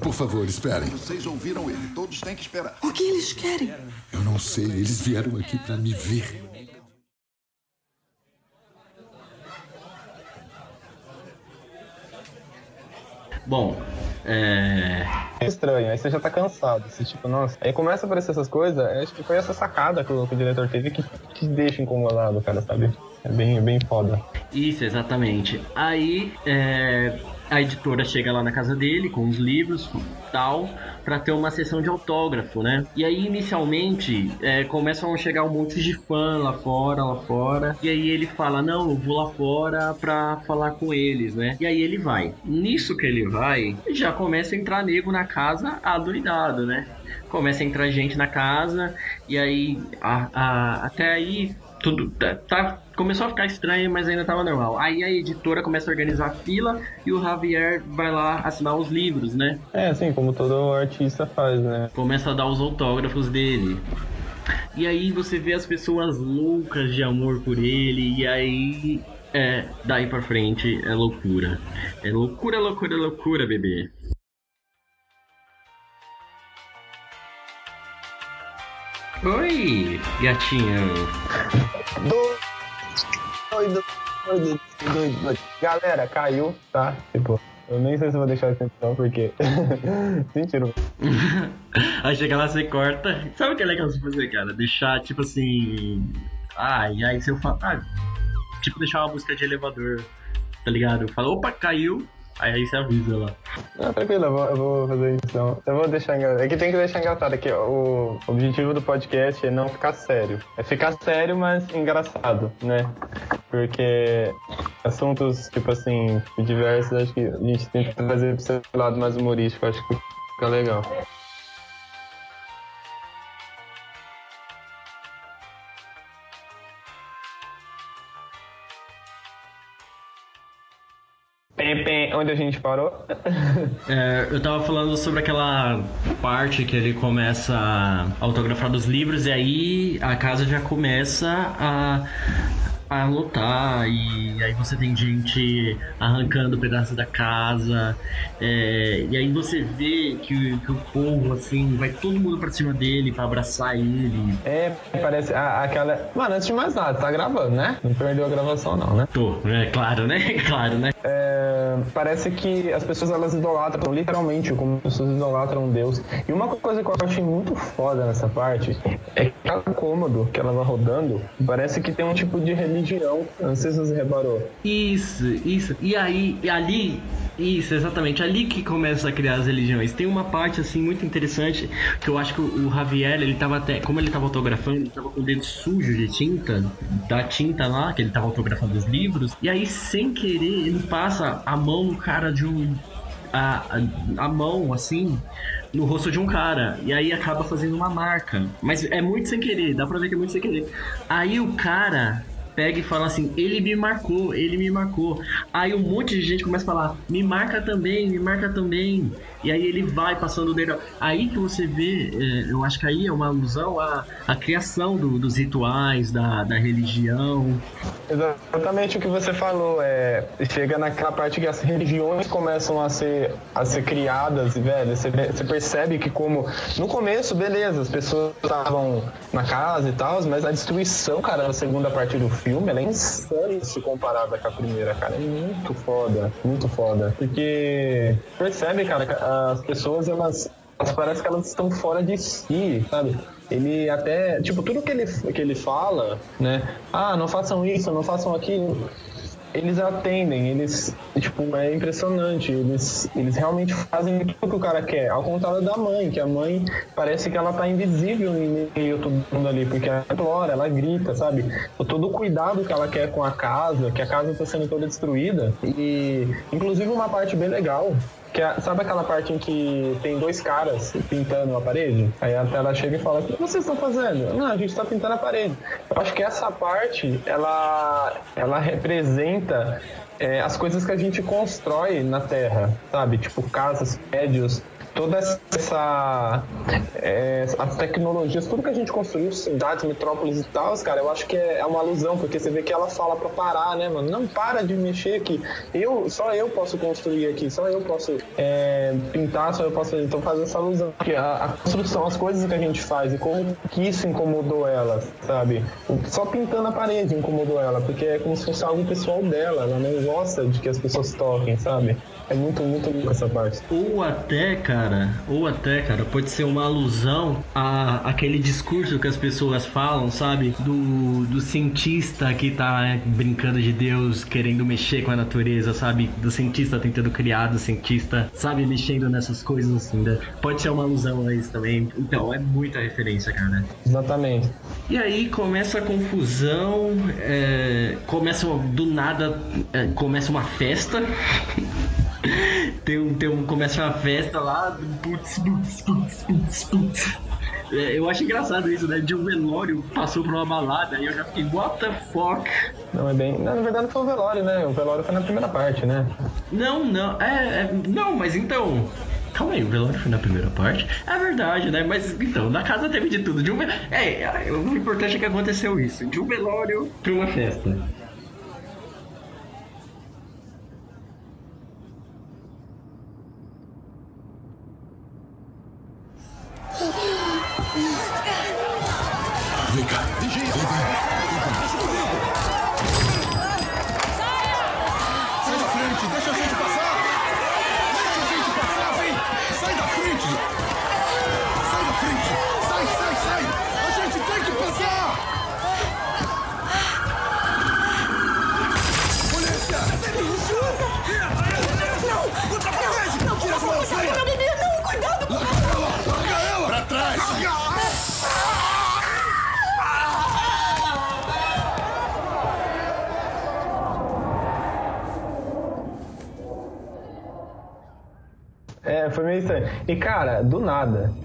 Por favor, esperem. Vocês ouviram ele. Todos têm que esperar. O que eles querem? Eu não sei. Eles vieram aqui para me ver. Bom, é. É estranho, aí você já tá cansado. Você, tipo, nossa. Aí começa a aparecer essas coisas, eu acho que foi essa sacada que o, que o diretor teve que te deixa incomodado, cara, sabe? É bem, bem foda. Isso, exatamente. Aí é, a editora chega lá na casa dele com os livros tal, pra ter uma sessão de autógrafo, né? E aí, inicialmente, é, começam a chegar um monte de fã lá fora, lá fora. E aí ele fala: Não, eu vou lá fora pra falar com eles, né? E aí ele vai. Nisso que ele vai, já começa a entrar nego na casa adoidado, né? Começa a entrar gente na casa, e aí, a- a- até aí, tudo tá, tá- começou a ficar estranho, mas ainda tava normal. Aí a editora começa a organizar a fila e o Javier vai lá assinar os livros, né? É, assim, como todo artista faz, né? Começa a dar os autógrafos dele. E aí você vê as pessoas loucas de amor por ele, e aí é, daí pra frente é loucura. É loucura, loucura, loucura, bebê. Oi, gatinho. Doido, doido, doido, doido. Galera, caiu, tá? Tipo, eu nem sei se vou deixar essa edição, porque. Mentira. aí chega lá, você corta. Sabe o que é legal você fazer, cara? Deixar, tipo assim. Ah, e aí se eu falo. Ah, tipo, deixar uma música de elevador, tá ligado? Fala, opa, caiu. Aí, você avisa lá. Não, tranquilo, eu vou, eu vou fazer isso. Então. Eu vou deixar engraçado. É que tem que deixar engraçado aqui. O objetivo do podcast é não ficar sério. É ficar sério, mas engraçado, né? Porque assuntos, tipo assim, diversos, acho que a gente tem que trazer pro seu lado mais humorístico, acho que fica legal. Onde a gente parou? <laughs> É, eu tava falando sobre aquela parte que ele começa a autografar dos livros e aí a casa já começa a, a lotar e aí você tem gente arrancando pedaços da casa é, e aí você vê que, que o povo assim vai todo mundo pra cima dele pra abraçar ele. É, parece a- aquela. Mano, antes de mais nada, tá gravando, né? Não perdeu a gravação, não, né? Tô, é claro, né? <laughs> Claro, né? É, parece que as pessoas elas idolatram, literalmente, como as pessoas idolatram Deus. E uma coisa que eu achei muito foda nessa parte é que cada cômodo que ela vai rodando parece que tem um tipo de religião. Se você reparou. Isso, isso. E aí, e ali Isso, exatamente. Ali que começa a criar as religiões. Tem uma parte, assim, muito interessante, que eu acho que o Javier, ele tava até... Como ele tava autografando, ele tava com o dedo sujo de tinta, da tinta lá, que ele tava autografando os livros, e aí, sem querer, ele passa a mão no cara de um... A, a, a mão, assim, no rosto de um cara. E aí acaba fazendo uma marca. Mas é muito sem querer, dá pra ver que é muito sem querer. Aí o cara pega e fala assim: ele me marcou, ele me marcou. Aí um monte de gente começa a falar: me marca também, me marca também. E aí ele vai passando o dedo. Aí que você vê, é, eu acho que aí é uma alusão à, à criação do, dos rituais, da, da religião. Exatamente o que você falou. É, chega naquela parte que as religiões começam a ser, a ser criadas, e, velho, você, você percebe que como. No começo, beleza, as pessoas estavam na casa e tal, mas a destruição, cara, na segunda parte do filme, ela é insana se comparada com a primeira, cara. É muito foda, muito foda. Porque percebe, cara, que as pessoas, elas, elas parece que elas estão fora de si, sabe? Ele até, tipo, tudo que ele, que ele fala, né? Ah, não façam isso, não façam aquilo eles atendem, eles, tipo, é impressionante, eles, eles realmente fazem tudo que o cara quer, ao contrário da mãe, que a mãe parece que ela tá invisível em meio todo mundo ali, porque ela implora, ela grita, sabe? Todo o cuidado que ela quer com a casa, que a casa tá sendo toda destruída, e inclusive uma parte bem legal, que é, sabe aquela parte em que tem dois caras pintando a parede? Aí ela chega e fala: O que vocês estão fazendo? Não, a gente está pintando a parede. Eu acho que essa parte ela, ela representa é, as coisas que a gente constrói na Terra, sabe? Tipo casas, prédios, toda essa é, as tecnologias, tudo que a gente construiu, cidades, metrópoles e tal, cara, eu acho que é, é uma alusão, porque você vê que ela fala para parar, né, mano? Não para de mexer aqui. Eu, só eu posso construir aqui, só eu posso é, pintar, só eu posso fazer. Então faz essa alusão. Porque a, a, construção, as coisas que a gente faz e como que isso incomodou ela, sabe? Só pintando a parede incomodou ela, porque é como se fosse algo pessoal dela, ela não gosta de que as pessoas toquem, sabe? É muito, muito louco essa parte. Ou até, cara, ou até, cara, pode ser uma alusão a aquele discurso que as pessoas falam, sabe? Do, do cientista que tá brincando de Deus, querendo mexer com a natureza, sabe? Do cientista tentando criar, do cientista, sabe, mexendo nessas coisas assim. Né? Pode ser uma alusão a isso também. Então, é muita referência, cara. Exatamente. E aí começa a confusão, é, começa do nada, é, começa uma festa. <laughs> tem um, tem um, começa uma festa lá, putz, putz, putz, putz, putz. É, eu acho engraçado isso, né? De um velório passou pra uma balada e eu já fiquei, what the fuck? Não, é bem. Não, na verdade não foi o velório, né? O velório foi na primeira parte, né? Não, não. É, é não, mas então. Calma aí, o velório foi na primeira parte? É verdade, né? Mas então, na casa teve de tudo. De um, é, o importante é que aconteceu isso. De um velório pra uma festa.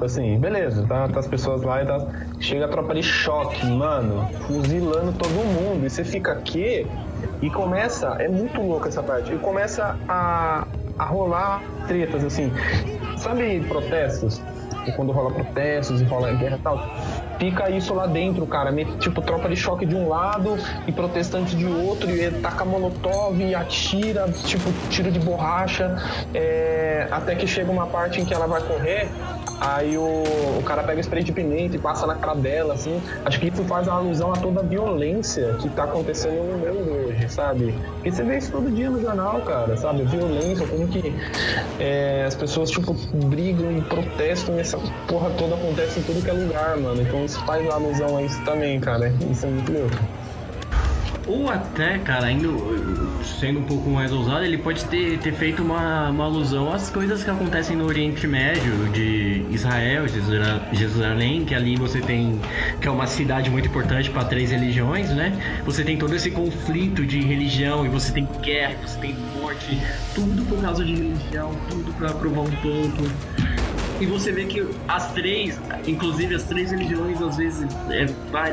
Assim, beleza, tá, tá as pessoas lá e tá. Chega a tropa de choque, mano, fuzilando todo mundo. E você fica aqui e começa. É muito louco essa parte. E começa a, a rolar tretas, assim. Sabe protestos? E quando rola protestos e rola guerra e tal. Fica isso lá dentro, cara. Tipo, tropa de choque de um lado e protestante de outro. E taca molotov e atira, tipo, tiro de borracha. É, até que chega uma parte em que ela vai correr. Aí o, o cara pega spray de pimenta e passa na cara dela, assim. Acho que isso faz alusão a toda a violência que tá acontecendo no mundo hoje, sabe? Porque você vê isso todo dia no jornal, cara, sabe? Violência, como que é, as pessoas, tipo, brigam e protestam e essa porra toda acontece em tudo que é lugar, mano. Então isso faz alusão a isso também, cara. Isso é muito louco. Ou até, cara, indo, sendo um pouco mais ousado, ele pode ter, ter feito uma, uma alusão às coisas que acontecem no Oriente Médio, de Israel, Jerusalém, que ali você tem. que é uma cidade muito importante para três religiões, né? Você tem todo esse conflito de religião, e você tem guerra, você tem morte, tudo por causa de religião, tudo para provar um ponto. E você vê que as três, inclusive as três religiões, às vezes é,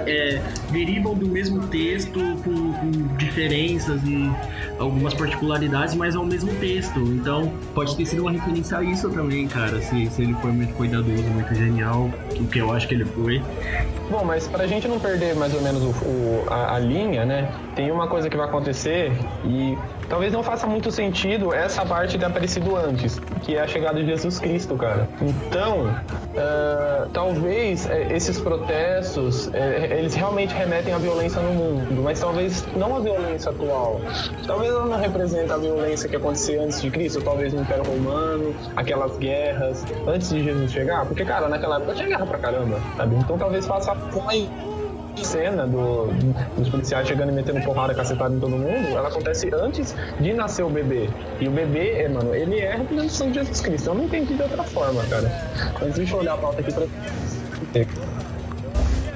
é, derivam do mesmo texto com, com diferenças e algumas particularidades, mas é o mesmo texto. Então pode ter sido uma referência a isso também, cara. Se, se ele foi muito cuidadoso, muito genial, o que eu acho que ele foi. Bom, mas pra gente não perder mais ou menos o, o- a, a linha, né? Tem uma coisa que vai acontecer e talvez não faça muito sentido essa parte ter aparecido antes, que é a chegada de Jesus Cristo, cara. Então, ah, talvez eh, esses protestos, eh, eles realmente remetem à violência no mundo, mas talvez não a violência atual. Talvez ela não represente a violência que acontecia antes de Cristo, talvez no Império Romano, aquelas guerras antes de Jesus chegar, porque, cara, naquela época tinha guerra pra caramba, sabe? Então talvez faça cena do, dos policiais chegando e metendo porrada, cacetada em todo mundo, ela acontece antes de nascer o bebê. E o bebê, é, mano, ele é a representação de Jesus Cristo. Eu não entendi de outra forma, cara. Mas deixa eu olhar a pauta aqui pra.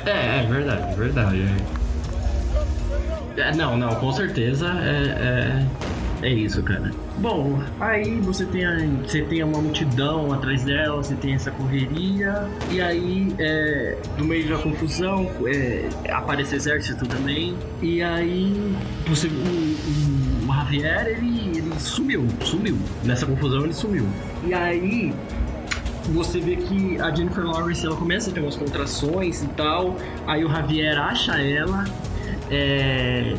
É, é verdade, verdade. É, não, não, com certeza é, é, é isso, cara. Bom, aí você tem, a, você tem uma multidão atrás dela, você tem essa correria, e aí, é, no meio da confusão, é, aparece exército também, e aí você, o, o, Javier, ele, ele sumiu, sumiu. Nessa confusão ele sumiu. E aí, você vê que a Jennifer Lawrence ela começa a ter umas contrações e tal. Aí o Javier acha ela é,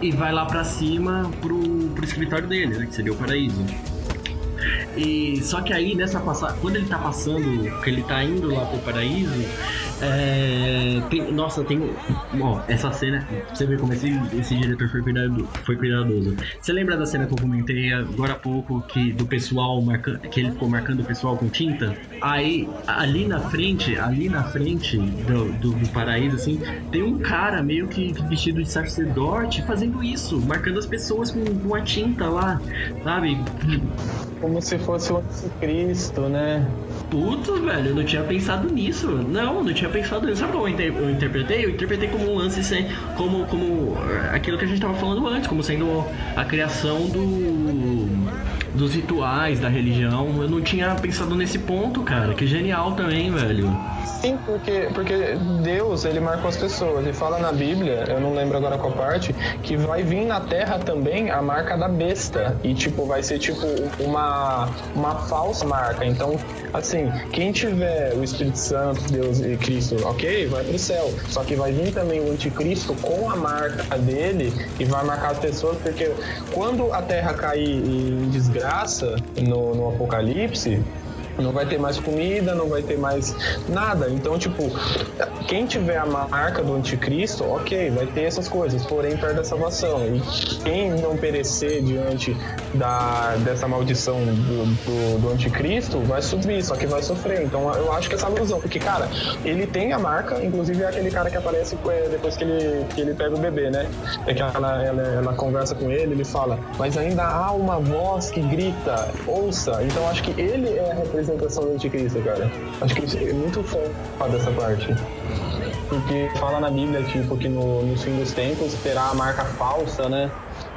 e vai lá pra cima pro, escritório dele, né? Que seria o paraíso. E só que aí nessa passagem, quando ele tá passando, que ele tá indo lá pro paraíso, é, tem- nossa, tem. Ó, essa cena, você vê como esse, esse diretor foi, cuidado, foi cuidadoso. Você lembra da cena que eu comentei agora há pouco que do pessoal marcando, que ele ficou marcando o pessoal com tinta? Aí, ali na frente, ali na frente do, do, do paraíso, assim, tem um cara meio que vestido de sacerdote fazendo isso, marcando as pessoas com, com a tinta lá, sabe? Como se fosse o anticristo, né? Putz, velho, eu não tinha pensado nisso. Não, não tinha pensado nisso. Sabe como eu, inter- eu interpretei? Eu interpretei como um lance, sem, como, como eh, aquilo que a gente tava falando antes, como sendo a criação do, dos rituais da religião. Eu não tinha pensado nesse ponto, cara. Que genial também, velho. Sim, porque, porque Deus, ele marcou as pessoas. E fala na Bíblia, eu não lembro agora qual parte, que vai vir na terra também a marca da besta. E, tipo, vai ser, tipo, uma, uma falsa marca. Então, assim, quem tiver o Espírito Santo, Deus e Cristo, ok, vai pro céu. Só que vai vir também o anticristo com a marca dele e vai marcar as pessoas, porque quando a terra cair em desgraça no, no Apocalipse, não vai ter mais comida, não vai ter mais nada. Então, tipo, quem tiver a marca do anticristo, ok, vai ter essas coisas, porém perde a salvação. E quem não perecer diante da, dessa maldição do, do, do anticristo vai subir, só que vai sofrer. Então eu acho que essa ilusão, porque, cara, ele tem a marca, inclusive é aquele cara que aparece é, depois que ele, que ele pega o bebê, né? É que ela, ela, ela conversa com ele, ele fala, mas ainda há uma voz que grita, ouça. Então acho que ele é a representação do anticristo, cara. Acho que isso é muito foda essa parte. Porque fala na Bíblia, tipo, que no, no fim dos tempos terá a marca falsa, né?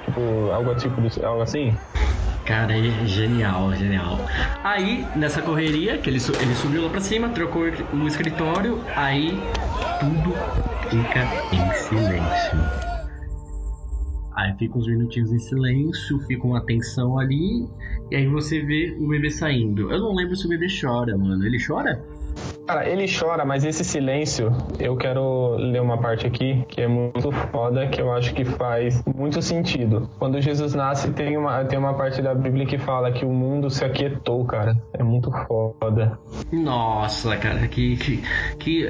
Tipo, algo, tipo, algo assim. Cara, é genial, genial. Aí, nessa correria, que ele, ele subiu lá pra cima, trocou o escritório, aí tudo fica em silêncio. Aí fica uns minutinhos em silêncio, fica uma tensão ali, e aí você vê o bebê saindo. Eu não lembro se o bebê chora, mano. Ele chora? Cara, ele chora, mas esse silêncio, eu quero ler uma parte aqui que é muito foda, que eu acho que faz muito sentido. Quando Jesus nasce, tem uma, tem uma parte da Bíblia que fala que o mundo se aquietou, cara. É muito foda. Nossa, cara, que. que, que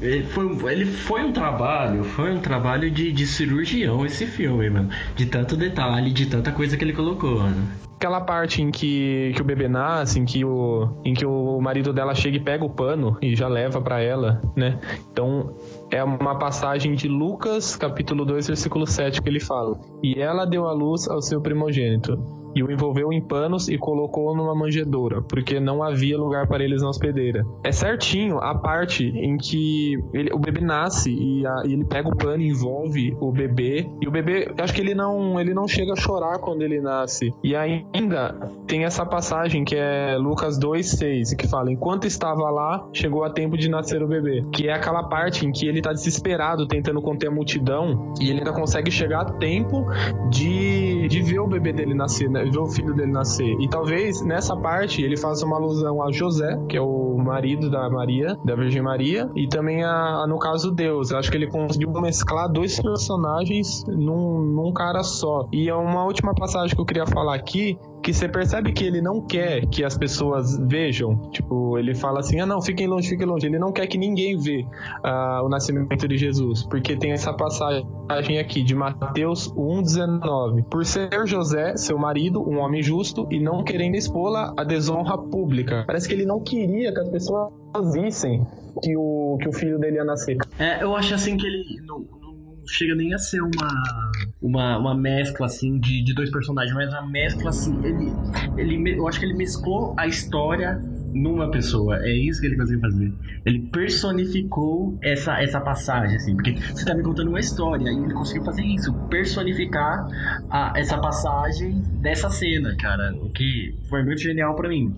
ele, foi, ele foi um trabalho, foi um trabalho de, de cirurgião esse filme, mano. De tanto detalhe, de tanta coisa que ele colocou, mano. aquela parte em que, que o bebê nasce, em que o, em que o marido dela chega e pega o pano e já leva para ela, né? Então é uma passagem de Lucas, capítulo 2, versículo 7, que ele fala: E ela deu à luz ao seu primogênito e o envolveu em panos e colocou numa manjedoura, porque não havia lugar para eles na hospedeira. É certinho a parte em que ele, o bebê nasce e, a, e, ele pega o pano e envolve o bebê e o bebê, acho que ele não, ele não chega a chorar quando ele nasce. E ainda tem essa passagem que é Lucas 2:6, que fala: "Enquanto estava lá, chegou a tempo de nascer o bebê", que é aquela parte em que ele tá desesperado tentando conter a multidão e ele ainda consegue chegar a tempo de, de ver o bebê dele nascer, né? Ver o filho dele nascer. E talvez nessa parte ele faça uma alusão a José, que é o marido da Maria, da Virgem Maria, e também a, a no caso Deus. Eu acho que ele conseguiu mesclar dois personagens num, num cara só. E é uma última passagem que eu queria falar aqui, que você percebe que ele não quer que as pessoas vejam. Tipo, ele fala assim: ah, não, fiquem longe, fiquem longe. Ele não quer que ninguém vê uh, o nascimento de Jesus, porque tem essa passagem aqui de Mateus 1,19. Por ser José, seu marido, um homem justo, e não querendo expô-la à desonra pública. Parece que ele não queria que as pessoas vissem que o, que o filho dele ia nascer. É, eu acho assim que ele não chega nem a ser uma uma, uma mescla assim de, de dois personagens, mas a mescla assim, ele, ele eu acho que ele mesclou a história numa pessoa. É isso que ele conseguiu fazer. Ele personificou essa, essa passagem, assim, porque você tá me contando uma história e ele conseguiu fazer isso, personificar a, essa passagem dessa cena, cara, o que foi muito genial para mim.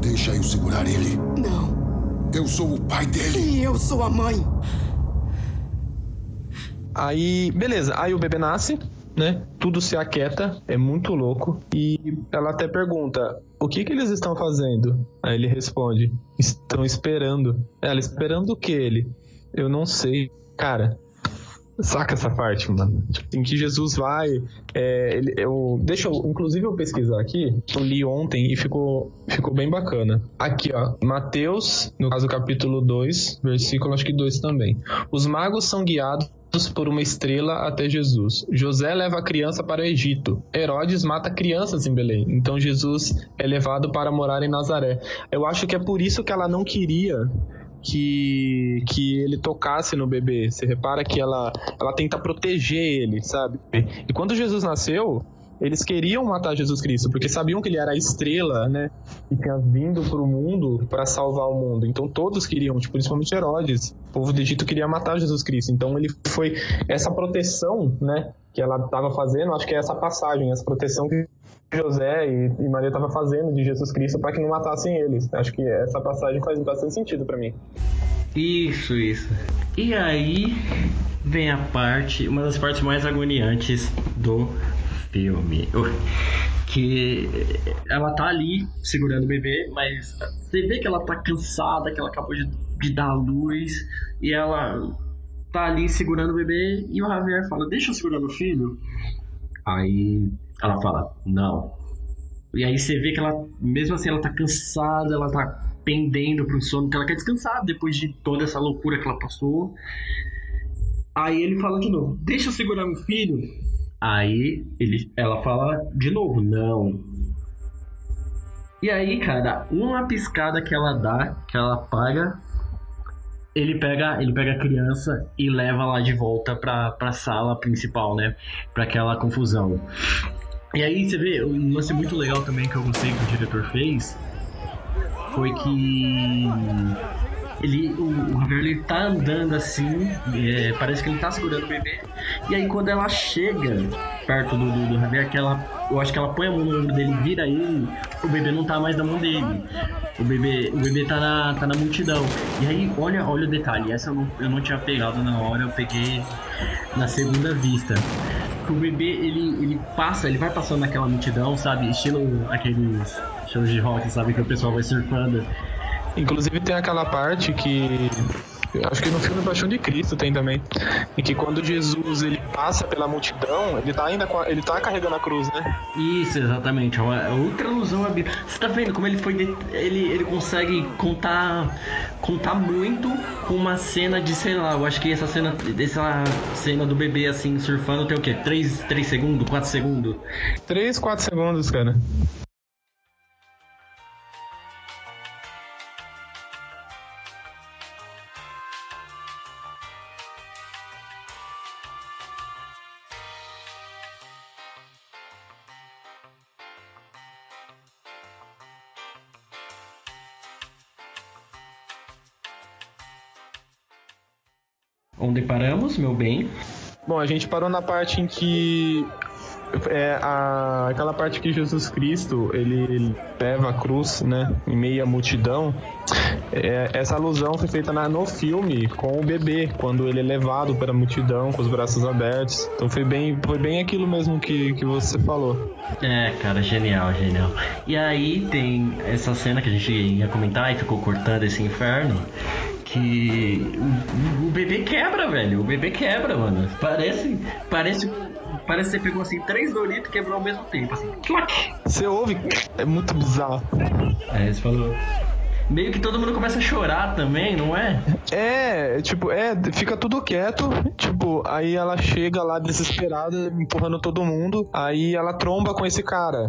Deixa eu segurar ele. Não. Eu sou o pai dele. E eu sou a mãe. Aí, beleza. Aí o bebê nasce, né? Tudo se aquieta, é muito louco. E ela até pergunta: o que que eles estão fazendo? Aí ele responde: estão esperando. Ela, esperando o que ele? Eu não sei. Cara, Saca essa parte, mano. Tipo, em que Jesus vai. É, ele, eu, deixa eu, inclusive, eu pesquisar aqui. Eu li ontem e ficou, ficou bem bacana. Aqui, ó. Mateus, no caso, capítulo 2, versículo acho que 2 também. Os magos são guiados por uma estrela até Jesus. José leva a criança para o Egito. Herodes mata crianças em Belém. Então Jesus é levado para morar em Nazaré. Eu acho que é por isso que ela não queria que, que ele tocasse no bebê. Você repara que ela, ela tenta proteger ele, sabe? E quando Jesus nasceu, eles queriam matar Jesus Cristo, porque sabiam que ele era a estrela, né? E tinha vindo para o mundo para salvar o mundo. Então todos queriam, tipo, principalmente Herodes. O povo do Egito queria matar Jesus Cristo. Então ele foi essa proteção, né? Que ela estava fazendo, acho que é essa passagem, essa proteção que José e, Maria estava fazendo de Jesus Cristo para que não matassem eles. Acho que essa passagem faz bastante sentido para mim. Isso, isso. E aí vem a parte, uma das partes mais agoniantes do filme. Que ela tá ali segurando o bebê, mas você vê que ela tá cansada, que ela acabou de, de dar luz, e ela tá ali segurando o bebê, e o Javier fala: Deixa eu segurar meu filho. Aí ela fala: Não. E aí você vê que ela, mesmo assim, ela tá cansada, ela tá pendendo pro sono, que ela quer descansar depois de toda essa loucura que ela passou. Aí ele fala de novo: Deixa eu segurar meu filho. Aí ele, ela fala de novo, não. E aí, cara, uma piscada que ela dá, que ela paga, ele pega, ele pega a criança e leva lá de volta pra, pra sala principal, né? Pra aquela confusão. E aí você vê, um lance muito legal também que eu gostei que o diretor fez foi que ele, o, o Javier ele tá andando assim, é, parece que ele tá segurando o bebê. E aí quando ela chega perto do, do, do Javier, que ela, eu acho que ela põe a mão no ombro dele, vira ele, o bebê não tá mais na mão dele. O bebê, o bebê tá na, tá na multidão. E aí, olha, olha o detalhe, essa eu não, eu não tinha pegado na hora, eu peguei na segunda vista. O bebê, ele, ele passa, ele vai passando naquela multidão, sabe? Estilo aqueles shows de rock, sabe? Que o pessoal vai surfando. Inclusive tem aquela parte que Acho que no filme Paixão de Cristo tem também. Em que quando Jesus ele passa pela multidão, ele tá ainda com a- ele tá carregando a cruz, né? Isso, exatamente. É uma outra alusão à Bíblia. Você tá vendo como ele foi. de- Ele, ele consegue contar. contar muito com uma cena de, sei lá, eu acho que essa cena. Essa cena do bebê assim, surfando tem o quê? 3, 3 segundos, 4 segundos? 3, 4 segundos, cara. Onde paramos, meu bem? Bom, a gente parou na parte em que é a, aquela parte que Jesus Cristo ele leva a cruz, né, em meio à multidão. É, essa alusão foi feita na- no filme com o bebê, quando ele é levado para a multidão com os braços abertos. Então foi bem, foi bem aquilo mesmo que, que você falou. É, cara, genial, genial. E aí tem essa cena que a gente ia comentar e ficou cortando esse inferno. Que o, o bebê quebra, velho. O bebê quebra, mano. Parece. Parece. Parece que você pegou assim três Doritos e quebrou ao mesmo tempo, assim. Você ouve? É muito bizarro. É, você falou. Meio que todo mundo começa a chorar também, não é? É, tipo, é, fica tudo quieto, tipo, aí ela chega lá desesperada, empurrando todo mundo, aí ela tromba com esse cara.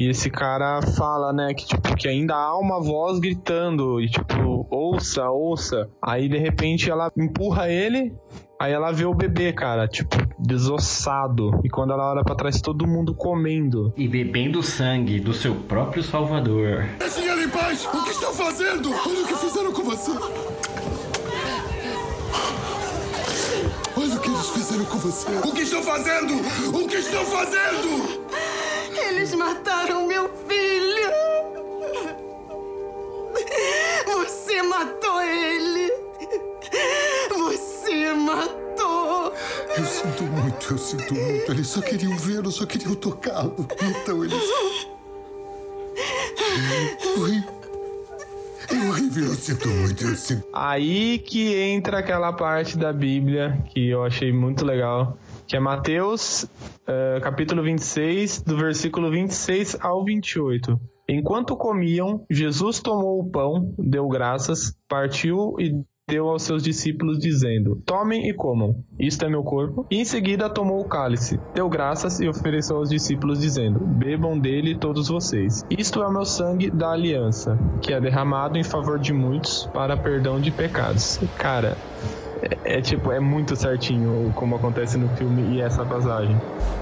E esse cara fala, né, que tipo, que ainda há uma voz gritando, e tipo, ouça, ouça. Aí de repente ela empurra ele, aí ela vê o bebê, cara, tipo, desossado. E quando ela olha pra trás, todo mundo comendo. E bebendo sangue do seu próprio salvador. Deixem ele em paz! O que estão fazendo? Olha o que fizeram com você! Olha o que eles fizeram com você! O que estão fazendo? O que estão fazendo? Eles mataram meu filho! Você matou ele! Você matou! Eu sinto muito, eu sinto muito. Eles só queriam vê-lo, só queriam tocá-lo. Então eles. Horrível. É horrível, eu sinto muito, eu sinto. Aí que entra aquela parte da Bíblia que eu achei muito legal, que é Mateus, eh, capítulo 26, do versículo 26 ao 28. Enquanto comiam, Jesus tomou o pão, deu graças, partiu e deu aos seus discípulos, dizendo: Tomem e comam, isto é meu corpo. E em seguida tomou o cálice, deu graças e ofereceu aos discípulos, dizendo: Bebam dele todos vocês. Isto é o meu sangue da aliança, que é derramado em favor de muitos para perdão de pecados. Cara. É, é tipo, é muito certinho como acontece no filme e essa passagem.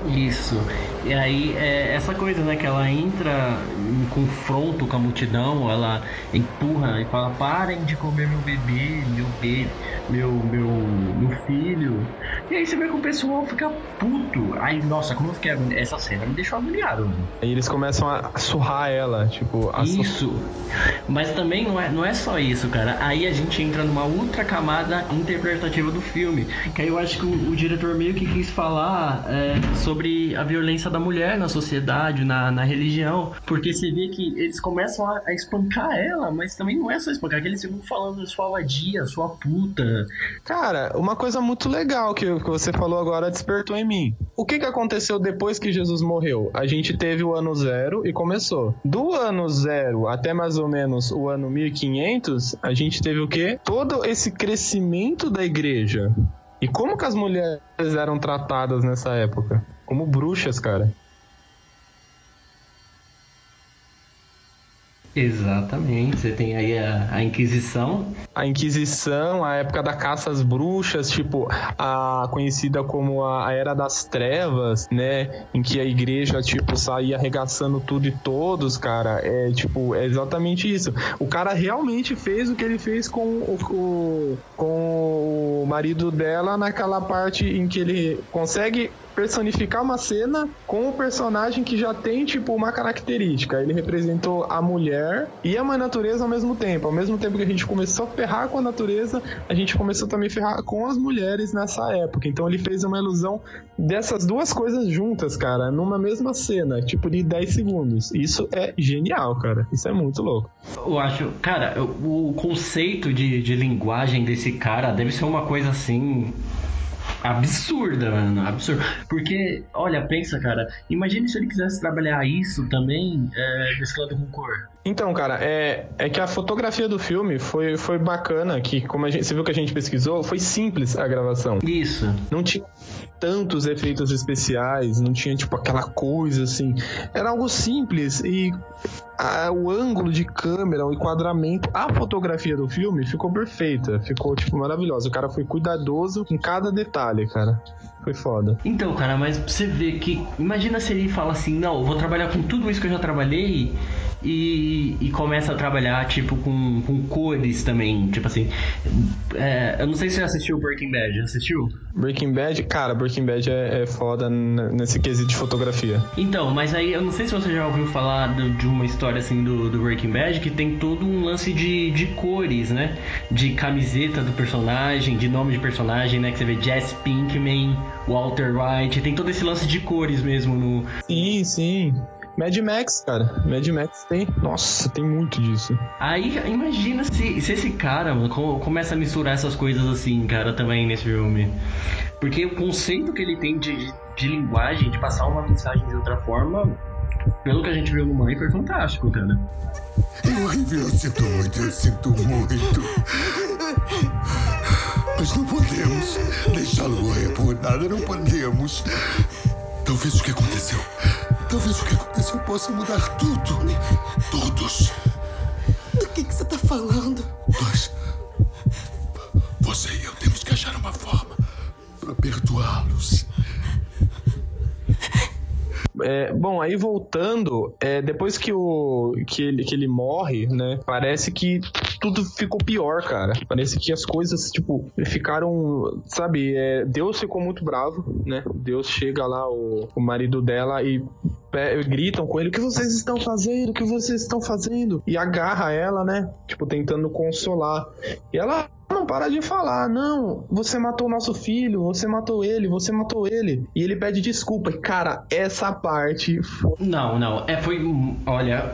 Isso. E aí é essa coisa, né? Que ela entra em confronto com a multidão, ela empurra e fala, parem de comer meu bebê, meu bebê, meu, meu, meu filho. E aí você vê que o pessoal fica puto. Aí, nossa, como eu fiquei. Essa cena me deixou agoniado, mano. Aí eles começam a surrar ela, tipo, a Isso. Mas também não é, não é só isso, cara. Aí a gente entra numa outra camada interpretativa do filme. Que aí eu acho que o, o diretor meio que quis falar é, sobre a violência da mulher na sociedade, na, na religião. Porque você vê que eles começam a, a espancar ela, mas também não é só espancar, que eles ficam falando sua vadia, sua puta. Cara, uma coisa muito legal que, que você falou agora despertou em mim. O que, que aconteceu depois que Jesus morreu? A gente teve o ano zero e começou. Do ano zero até mais ou menos o ano 1500, a gente teve o quê? Todo esse crescimento da igreja. E como que as mulheres eram tratadas nessa época? Como bruxas, cara. Exatamente. Você tem aí a, a Inquisição. a Inquisição, a época da caça às bruxas, tipo, a conhecida como a, a Era das Trevas, né? Em que a igreja, tipo, saía arregaçando tudo e todos, cara. É, tipo, é exatamente isso. O cara realmente fez o que ele fez com o, o- com o marido dela naquela parte em que ele consegue personificar uma cena com o personagem que já tem, tipo, uma característica. Ele representou a mulher e a mãe natureza ao mesmo tempo. Ao mesmo tempo que a gente começou a ferrar com a natureza, a gente começou também a ferrar com as mulheres nessa época. Então ele fez uma ilusão dessas duas coisas juntas, cara, numa mesma cena, tipo de 10 segundos. Isso é genial, cara. Isso é muito louco. Eu acho, cara, o conceito de, de linguagem desse cara deve ser uma coisa assim absurda, mano. Absurda. Porque, olha, pensa, cara. Imagine se ele quisesse trabalhar isso também é, mesclando com cor. Então, cara, é, é que a fotografia do filme foi, foi bacana, que como gente, você viu que a gente pesquisou, foi simples a gravação. Isso. Não tinha tantos efeitos especiais, não tinha tipo aquela coisa assim. Era algo simples e a, o ângulo de câmera, o enquadramento, a fotografia do filme ficou perfeita, ficou tipo maravilhosa. O cara foi cuidadoso em cada detalhe, cara. Foi foda. Então, cara, mas você vê que. Imagina se ele fala assim: não, vou trabalhar com tudo isso que eu já trabalhei e, e começa a trabalhar, tipo, com, com cores também. Tipo assim. É, eu não sei se você assistiu Breaking Bad. Já assistiu? Breaking Bad, cara, Breaking Bad é, é foda nesse quesito de fotografia. Então, mas aí eu não sei se você já ouviu falar do, de uma história assim do, do Breaking Bad que tem todo um lance de, de cores, né? De camiseta do personagem, de nome de personagem, né? Que você vê Jess Pinkman, Walter White, tem todo esse lance de cores mesmo no. Sim, sim. Mad Max, cara. Mad Max tem. Nossa, tem muito disso. Aí, imagina se, se esse cara mano, começa a misturar essas coisas assim, cara, também nesse filme. Porque o conceito que ele tem de, de linguagem, de passar uma mensagem de outra forma, pelo que a gente viu no Mãe, foi fantástico, cara. É horrível, eu sinto muito, eu sinto muito. <laughs> Mas não podemos deixá-lo morrer por nada, não podemos. Talvez o que aconteceu Talvez o que aconteceu possa mudar tudo. Todos. Do que, que você está falando? Nós. Você e eu temos que achar uma forma para perdoá-los. É, bom, aí voltando, é, depois que, o, que, ele, que ele morre, né? Parece que tudo ficou pior, cara. Parece que as coisas, tipo, ficaram. Sabe, é, Deus ficou muito bravo, né? Deus chega lá, o, o marido dela, e gritam com ele: O que vocês estão fazendo? O que vocês estão fazendo? E agarra ela, né? Tipo, tentando consolar. E ela não para de falar, não, você matou nosso filho, você matou ele, você matou ele. E ele pede desculpa. E, cara, essa parte. Foi... Não, não. É, foi. Olha,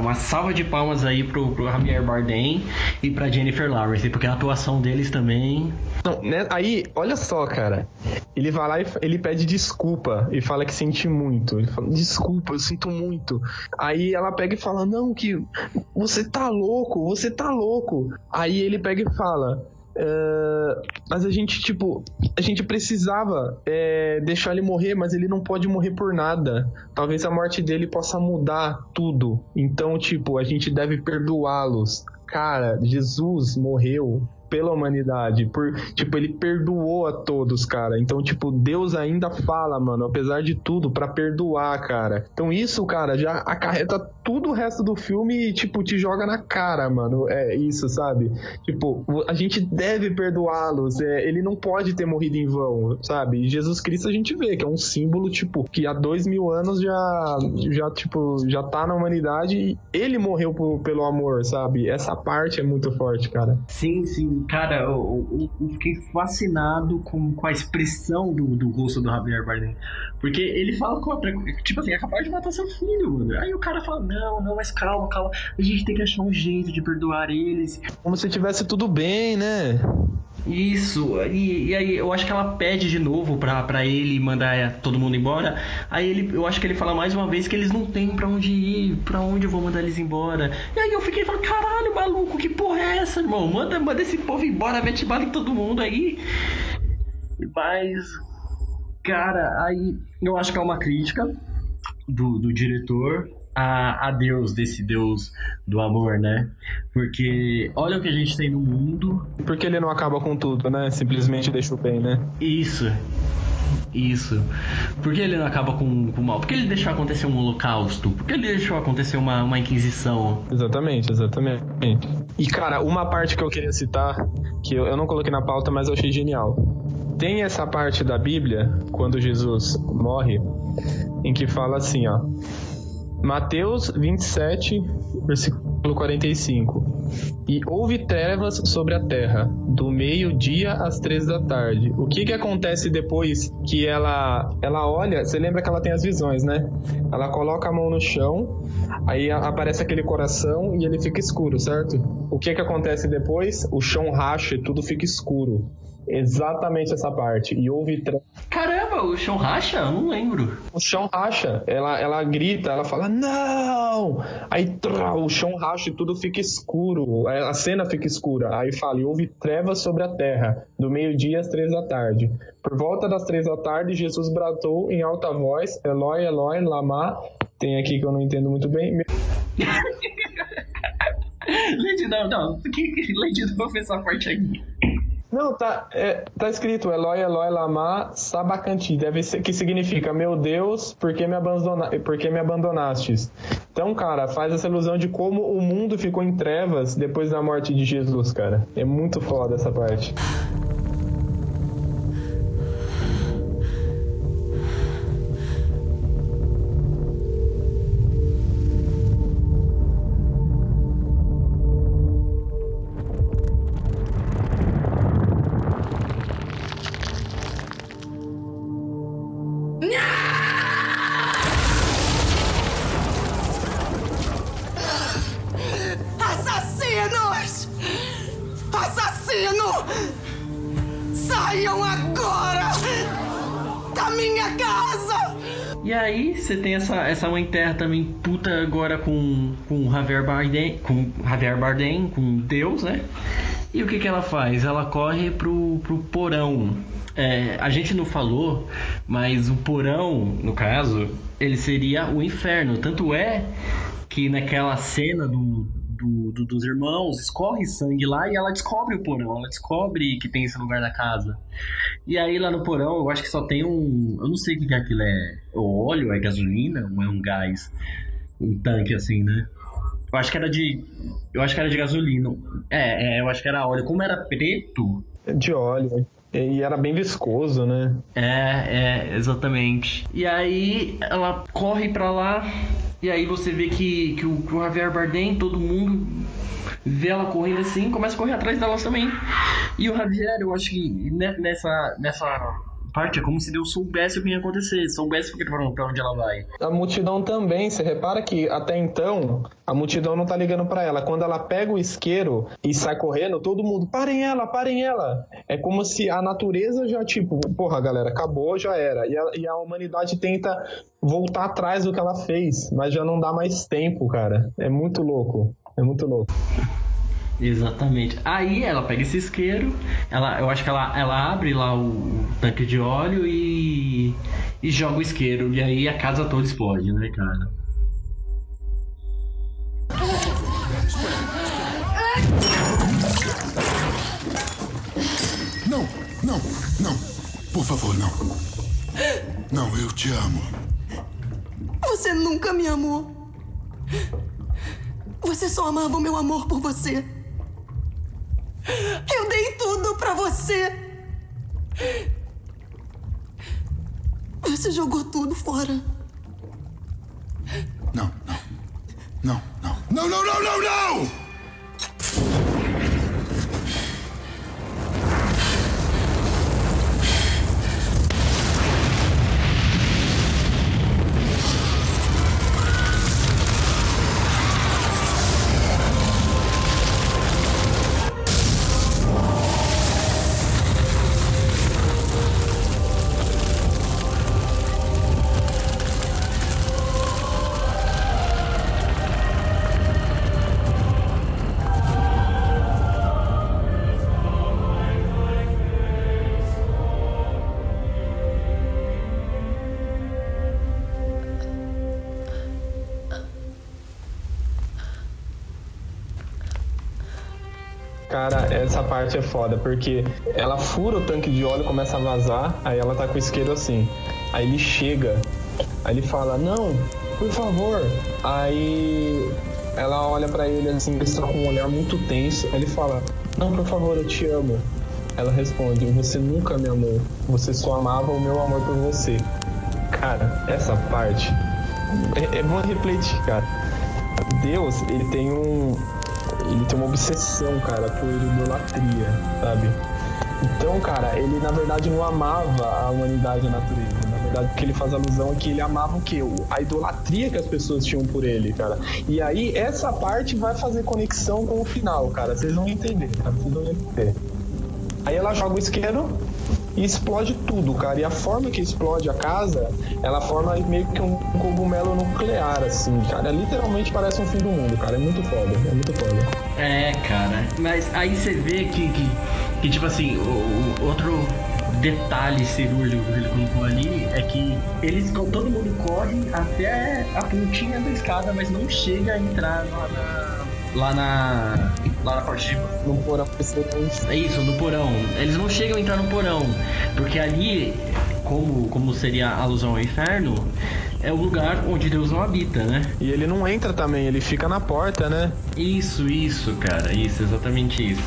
uma salva de palmas aí pro, pro Javier Bardem e pra Jennifer Lawrence, porque a atuação deles também. Não, né, aí, olha só, cara. Ele vai lá e ele pede desculpa e fala que sente muito. Ele fala, desculpa, eu sinto muito. Aí ela pega e fala, não, que você tá louco, você tá louco. Aí ele pega e fala, Uh, mas a gente, tipo, a gente precisava é, deixar ele morrer, mas ele não pode morrer por nada. Talvez a morte dele possa mudar tudo. Então, tipo, a gente deve perdoá-los. Cara, Jesus morreu pela humanidade. Por, tipo, ele perdoou a todos, cara. Então, tipo, Deus ainda fala, mano, apesar de tudo, para perdoar, cara. Então, isso, cara, já acarreta tudo o resto do filme e, tipo, te joga na cara, mano. É isso, sabe? Tipo, a gente deve perdoá-los. É, ele não pode ter morrido em vão, sabe? Jesus Cristo a gente vê que é um símbolo, tipo, que há dois mil anos já, já tipo, já tá na humanidade e ele morreu por, pelo amor, sabe? Essa parte é muito forte, cara. Sim, sim cara, eu, eu, fiquei fascinado com, com a expressão do, do rosto do Javier Bardem. Porque ele fala com outra tipo assim, é capaz de matar seu filho, mano. Aí o cara fala, não, não, mas calma, calma. A gente tem que achar um jeito de perdoar eles. Como se tivesse tudo bem, né? Isso, e, e, aí eu acho que ela pede de novo pra, pra ele mandar todo mundo embora. Aí ele, eu acho que ele fala mais uma vez que eles não têm pra onde ir, pra onde eu vou mandar eles embora. E aí eu fiquei falando, caralho, maluco, que porra é essa, irmão? Manda, manda esse povo embora, mete bala em todo mundo aí. Mas, cara, aí eu acho que é uma crítica do, do diretor a, a Deus, desse Deus do amor, né? Porque olha o que a gente tem no mundo. Porque ele não acaba com tudo, né? Simplesmente deixa o bem, né? Isso. Isso. Por que ele não acaba com, com o mal? Por que ele deixou acontecer um holocausto? Por que ele deixou acontecer uma, uma inquisição? Exatamente, exatamente. E, cara, uma parte que eu queria citar, que eu, eu não coloquei na pauta, mas eu achei genial. Tem essa parte da Bíblia, quando Jesus morre, em que fala assim, ó. Mateus 27, versículo 45. E houve trevas sobre a terra, do meio-dia às três da tarde. O que que acontece depois que ela ela olha? Você lembra que ela tem as visões, né? Ela coloca a mão no chão, aí aparece aquele coração e ele fica escuro, certo? O que que acontece depois? O chão racha e tudo fica escuro. Exatamente essa parte. E houve trevas. Caramba, o chão racha? Eu não lembro. O chão racha, ela, ela grita, ela fala, não! Aí trá, o chão racha e tudo fica escuro, a cena fica escura. Aí fala, e houve trevas sobre a terra, do meio-dia às três da tarde. Por volta das três da tarde, Jesus bradou em alta voz, Eloi, Eloi, lama. Tem aqui que eu não entendo muito bem. <laughs> Lady, não, não. Lady, não vou ver essa parte aqui. Não, tá, é, tá escrito Eloi, Eloi, lama, sabacanti. Deve ser que significa, meu Deus, por que me, abandona, por que me abandonastes? Então, cara, faz essa ilusão de como o mundo ficou em trevas depois da morte de Jesus, cara. É muito foda essa parte. Essa, essa mãe terra também puta agora com, com Javier Bardem, com Javier Bardem, com Deus, né? E o que que ela faz? Ela corre pro, pro porão. É, a gente não falou, mas o porão, no caso, ele seria o inferno. Tanto é que naquela cena do, do- do- dos irmãos escorre sangue lá e ela descobre o porão. Ela descobre que tem esse lugar da casa. E aí lá no porão, eu acho que só tem um. Eu não sei o que que aquilo é. É óleo, é gasolina ou é um gás? Um tanque assim, né? Eu acho que era de. Eu acho que era de gasolina. É, é, eu acho que era óleo. Como era preto. De óleo. E era bem viscoso, né? É, é, exatamente. E aí ela corre pra lá. E aí você vê que, que, o, que o Javier Bardem, todo mundo vê ela correndo assim, começa a correr atrás delas também. E o Javier, eu acho que ne- nessa, nessa parte é como se Deus soubesse o que ia acontecer, soubesse pra onde ela vai. A multidão também, você repara que até então a multidão não tá ligando pra ela. Quando ela pega o isqueiro e sai correndo, todo mundo, parem ela, parem ela. É como se a natureza já, tipo, porra, galera, acabou, já era. E a, e a humanidade tenta voltar atrás do que ela fez, mas já não dá mais tempo, cara. É muito louco. É muito louco. Exatamente. Aí ela pega esse isqueiro, ela, eu acho que ela, ela abre lá o, o tanque de óleo e, e joga o isqueiro. E aí a casa toda explode, né, cara? Não, não, não. Por favor, não. Não, eu te amo. Você nunca me amou. Você só amava o meu amor por você. Eu dei tudo pra você. Você jogou tudo fora. Não, não. Não, não. Não, não, não, não, não! Essa parte é foda, porque ela fura o tanque de óleo, começa a vazar, aí ela tá com o isqueiro assim. Aí ele chega, aí ele fala, não, por favor. Aí ela olha pra ele assim, está com um olhar muito tenso. Ele fala: Não, por favor, eu te amo. Ela responde: Você nunca me amou. Você só amava o meu amor por você. Cara, essa parte é, é bom refletir, cara. Deus, ele tem um. Ele tem uma obsessão, cara, por idolatria, sabe? Então, cara, ele na verdade não amava a humanidade e a natureza. Na verdade, o que ele faz alusão é que ele amava o quê? A idolatria que as pessoas tinham por ele, cara. E aí, essa parte vai fazer conexão com o final, cara. Vocês vão entender, cara. Vocês vão entender. Aí ela joga o isqueiro e explode tudo, cara. E a forma que explode a casa, ela forma meio que um cogumelo nuclear, assim, cara. Literalmente parece um fim do mundo, cara. É muito foda, é muito foda. É, cara. Mas aí você vê que, que, que, tipo assim, o, o outro detalhe cirúrgico que ele colocou ali é que eles, todo mundo corre até a pontinha da escada, mas não chega a entrar lá na. Lá na. Lá na parte de No porão, É isso, no porão. Eles não chegam a entrar no porão. Porque ali, como, como seria a alusão ao inferno, é o lugar onde Deus não habita, né? E ele não entra também, ele fica na porta, né? Isso, isso, cara. Isso, exatamente isso.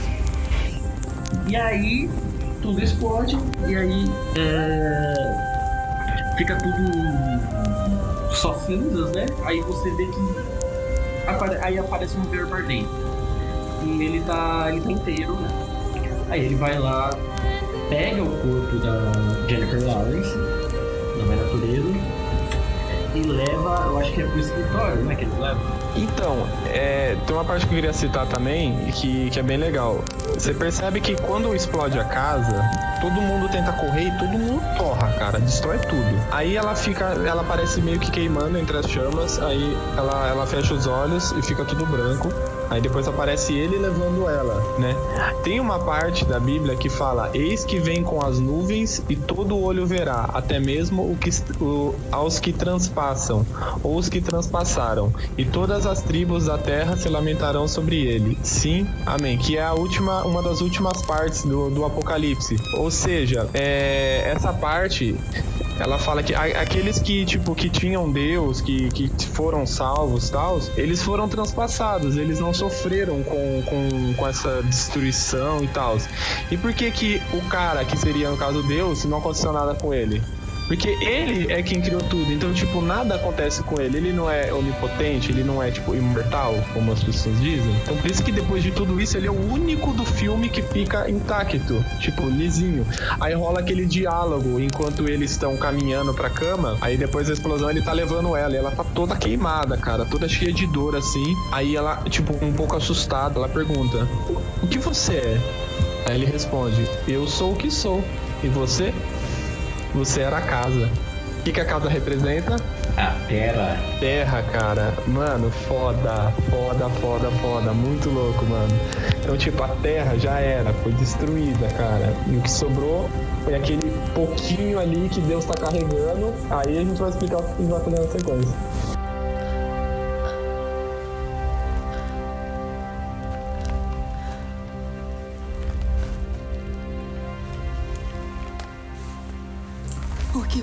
E aí, tudo explode. E aí, é... fica tudo só cinzas, né? Aí você vê que apare- aí aparece um verbo ardente. Ele tá, ele tá inteiro, né? Aí ele vai lá, pega o corpo da Jennifer Lawrence, da Mãe Natureza, e leva, eu acho que é pro escritório, né? Que eles levam. Então, é, tem uma parte que eu queria citar também, que, que é bem legal. Você percebe que quando explode a casa, todo mundo tenta correr e todo mundo torra, cara, destrói tudo. Aí ela fica, ela parece meio que queimando entre as chamas, aí ela, ela fecha os olhos e fica tudo branco. Aí depois aparece ele levando ela, né? Tem uma parte da Bíblia que fala: Eis que vem com as nuvens e todo olho verá, até mesmo o que, o, aos que transpassam, ou os que transpassaram, e todas as tribos da terra se lamentarão sobre ele. Sim, amém. Que é a última, uma das últimas partes do, do Apocalipse. Ou seja, é, essa parte ela fala que aqueles que tipo que tinham Deus, que, que foram salvos, tal, eles foram transpassados, eles não sofreram com, com, com essa destruição e tal. E por que que o cara que seria no caso Deus não aconteceu nada com ele? Porque ele é quem criou tudo, então, tipo, nada acontece com ele. Ele não é onipotente, ele não é, tipo, imortal, como as pessoas dizem. Então, por isso que depois de tudo isso, ele é o único do filme que fica intacto, tipo, lisinho. Aí rola aquele diálogo enquanto eles estão caminhando pra cama. Aí depois da explosão, ele tá levando ela. E ela tá toda queimada, cara, toda cheia de dor, assim. Aí ela, tipo, um pouco assustada, ela pergunta: O que você é? Aí ele responde: Eu sou o que sou. E você? Você era a casa. O que, que a casa representa? A terra. Terra, cara. Mano, foda, foda, foda, foda. Muito louco, mano. Então, tipo, a terra já era, foi destruída, cara. E o que sobrou foi aquele pouquinho ali que Deus tá carregando. Aí a gente vai explicar o que vai fazer na sequência.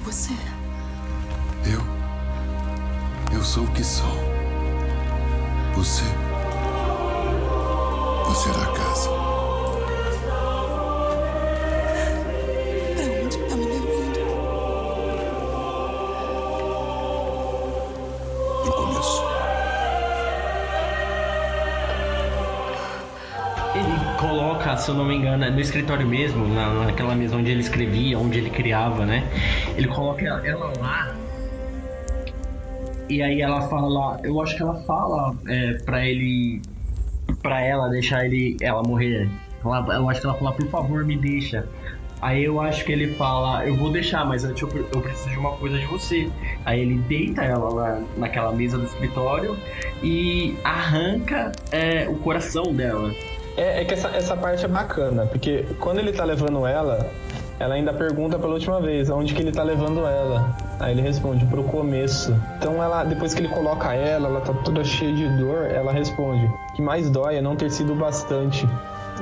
Você é? Eu? Eu sou o que sou. Você? Você era a casa. Se eu não me engano, no escritório mesmo, na, naquela mesa onde ele escrevia, onde ele criava, né? Ele coloca ela, lá. E aí ela fala, eu acho que ela fala é, pra ele. pra ela deixar ele. ela morrer. Ela, eu acho que ela fala, por favor, me deixa. Aí eu acho que ele fala, eu vou deixar, mas eu, eu preciso de uma coisa de você. Aí ele deita ela lá naquela mesa do escritório e arranca é, o coração dela. É, é que essa, essa parte é bacana, porque quando ele tá levando ela, ela ainda pergunta pela última vez aonde que ele tá levando ela. Aí ele responde pro começo. Então ela, depois que ele coloca ela, ela tá toda cheia de dor, ela responde: "O que mais dói é não ter sido o bastante".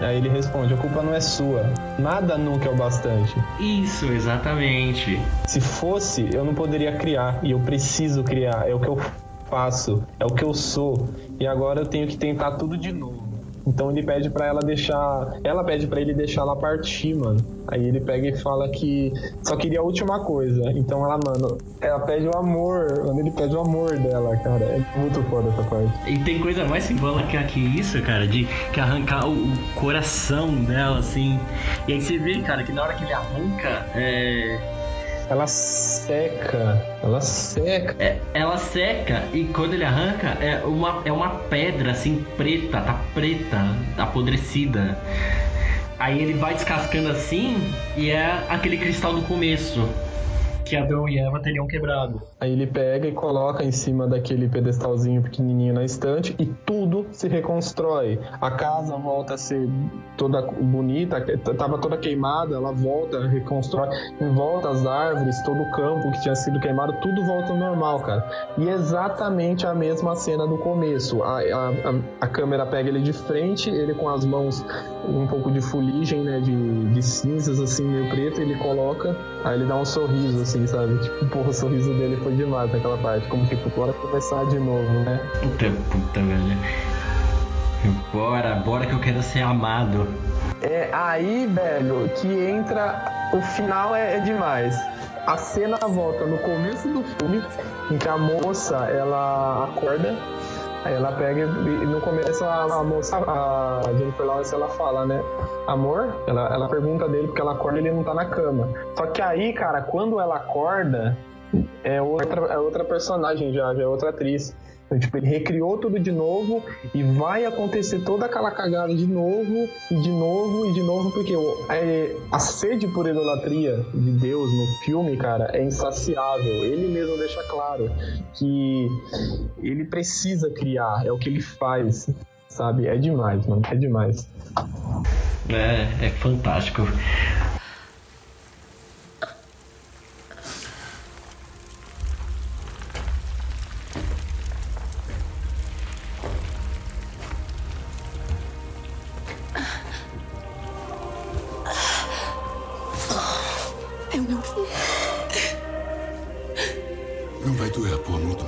Aí ele responde: "A culpa não é sua. Nada nunca é o bastante. Isso, exatamente. Se fosse, eu não poderia criar e eu preciso criar. É o que eu faço, é o que eu sou. E agora eu tenho que tentar tudo de novo. Então ele pede para ela deixar. Ela pede para ele deixar ela partir, mano. Aí ele pega e fala que só queria a última coisa. Então ela, mano, ela pede o amor. Mano, ele pede o amor dela, cara. É muito foda essa parte. E tem coisa mais simbólica que isso, cara, de que arrancar o, o coração dela, assim. E aí você vê, cara, que na hora que ele arranca, é. Ela seca. Ela seca. É, ela seca e quando ele arranca é uma, é uma pedra assim preta, tá preta, apodrecida. Aí ele vai descascando assim e é aquele cristal do começo que Adão e Eva teriam quebrado. Aí ele pega e coloca em cima daquele pedestalzinho pequenininho na estante e tudo se reconstrói. A casa volta a ser toda bonita, tava toda queimada, ela volta, reconstrói, em volta as árvores, todo o campo que tinha sido queimado, tudo volta ao normal, cara. E exatamente a mesma cena do começo. A, a, a, câmera pega ele de frente, ele com as mãos um pouco de fuligem, né, de, de cinzas assim, meio preto, ele coloca, aí ele dá um sorriso assim, sabe? Tipo, porra, o sorriso dele foi demais naquela parte. Como tipo, bora começar de novo, né? Puta, puta, velho. Bora, bora que eu quero ser amado. É aí, velho, que entra. O final é, é demais. A cena volta no começo do filme, em que a moça ela acorda Aí ela pega e no começo a, a, moça, a Jennifer Lawrence, ela fala, né? Amor, ela, ela pergunta dele porque ela acorda e ele não tá na cama. Só que aí, cara, quando ela acorda, é outra, é outra personagem já, já é outra atriz. Então, tipo, ele recriou tudo de novo e vai acontecer toda aquela cagada de novo, e de novo, e de novo, porque é, a sede por idolatria de Deus no filme, cara, é insaciável. Ele mesmo deixa claro que ele precisa criar, é o que ele faz, sabe? É demais, mano, é demais. É, é fantástico.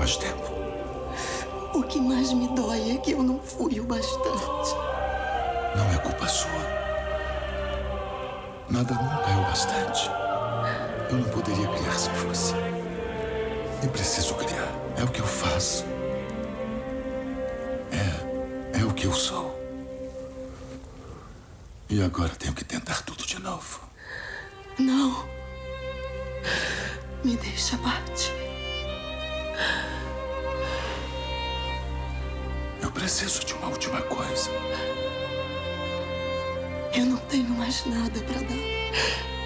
mais tempo. O que mais me dói é que eu não fui o bastante. Não é culpa sua. Nada nunca é o bastante. Eu não poderia criar se fosse. E preciso criar. É o que eu faço. É. É o que eu sou. E agora tenho que tentar tudo de novo. Não. Me deixa partir. preciso de uma última coisa. Eu não tenho mais nada para dar.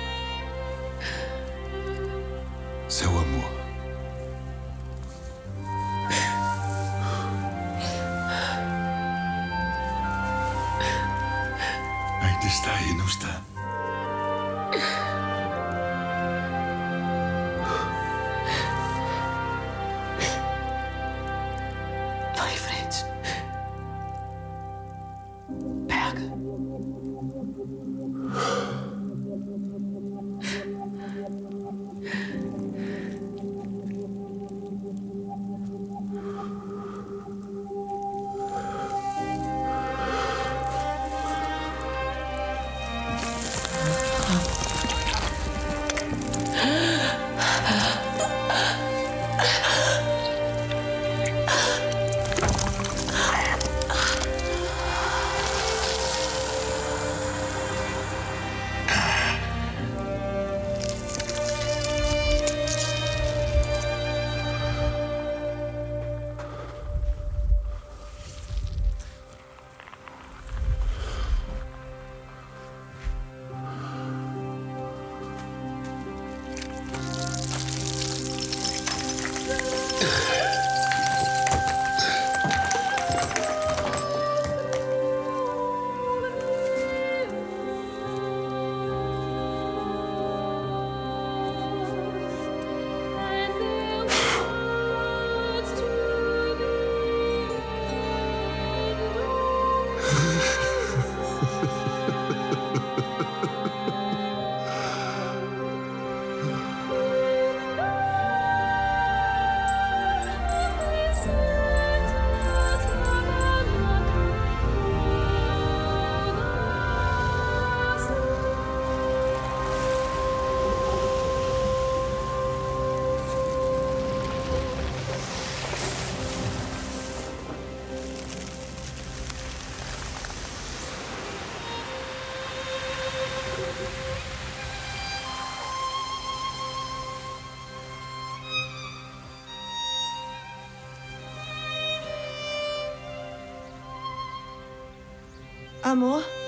Amor?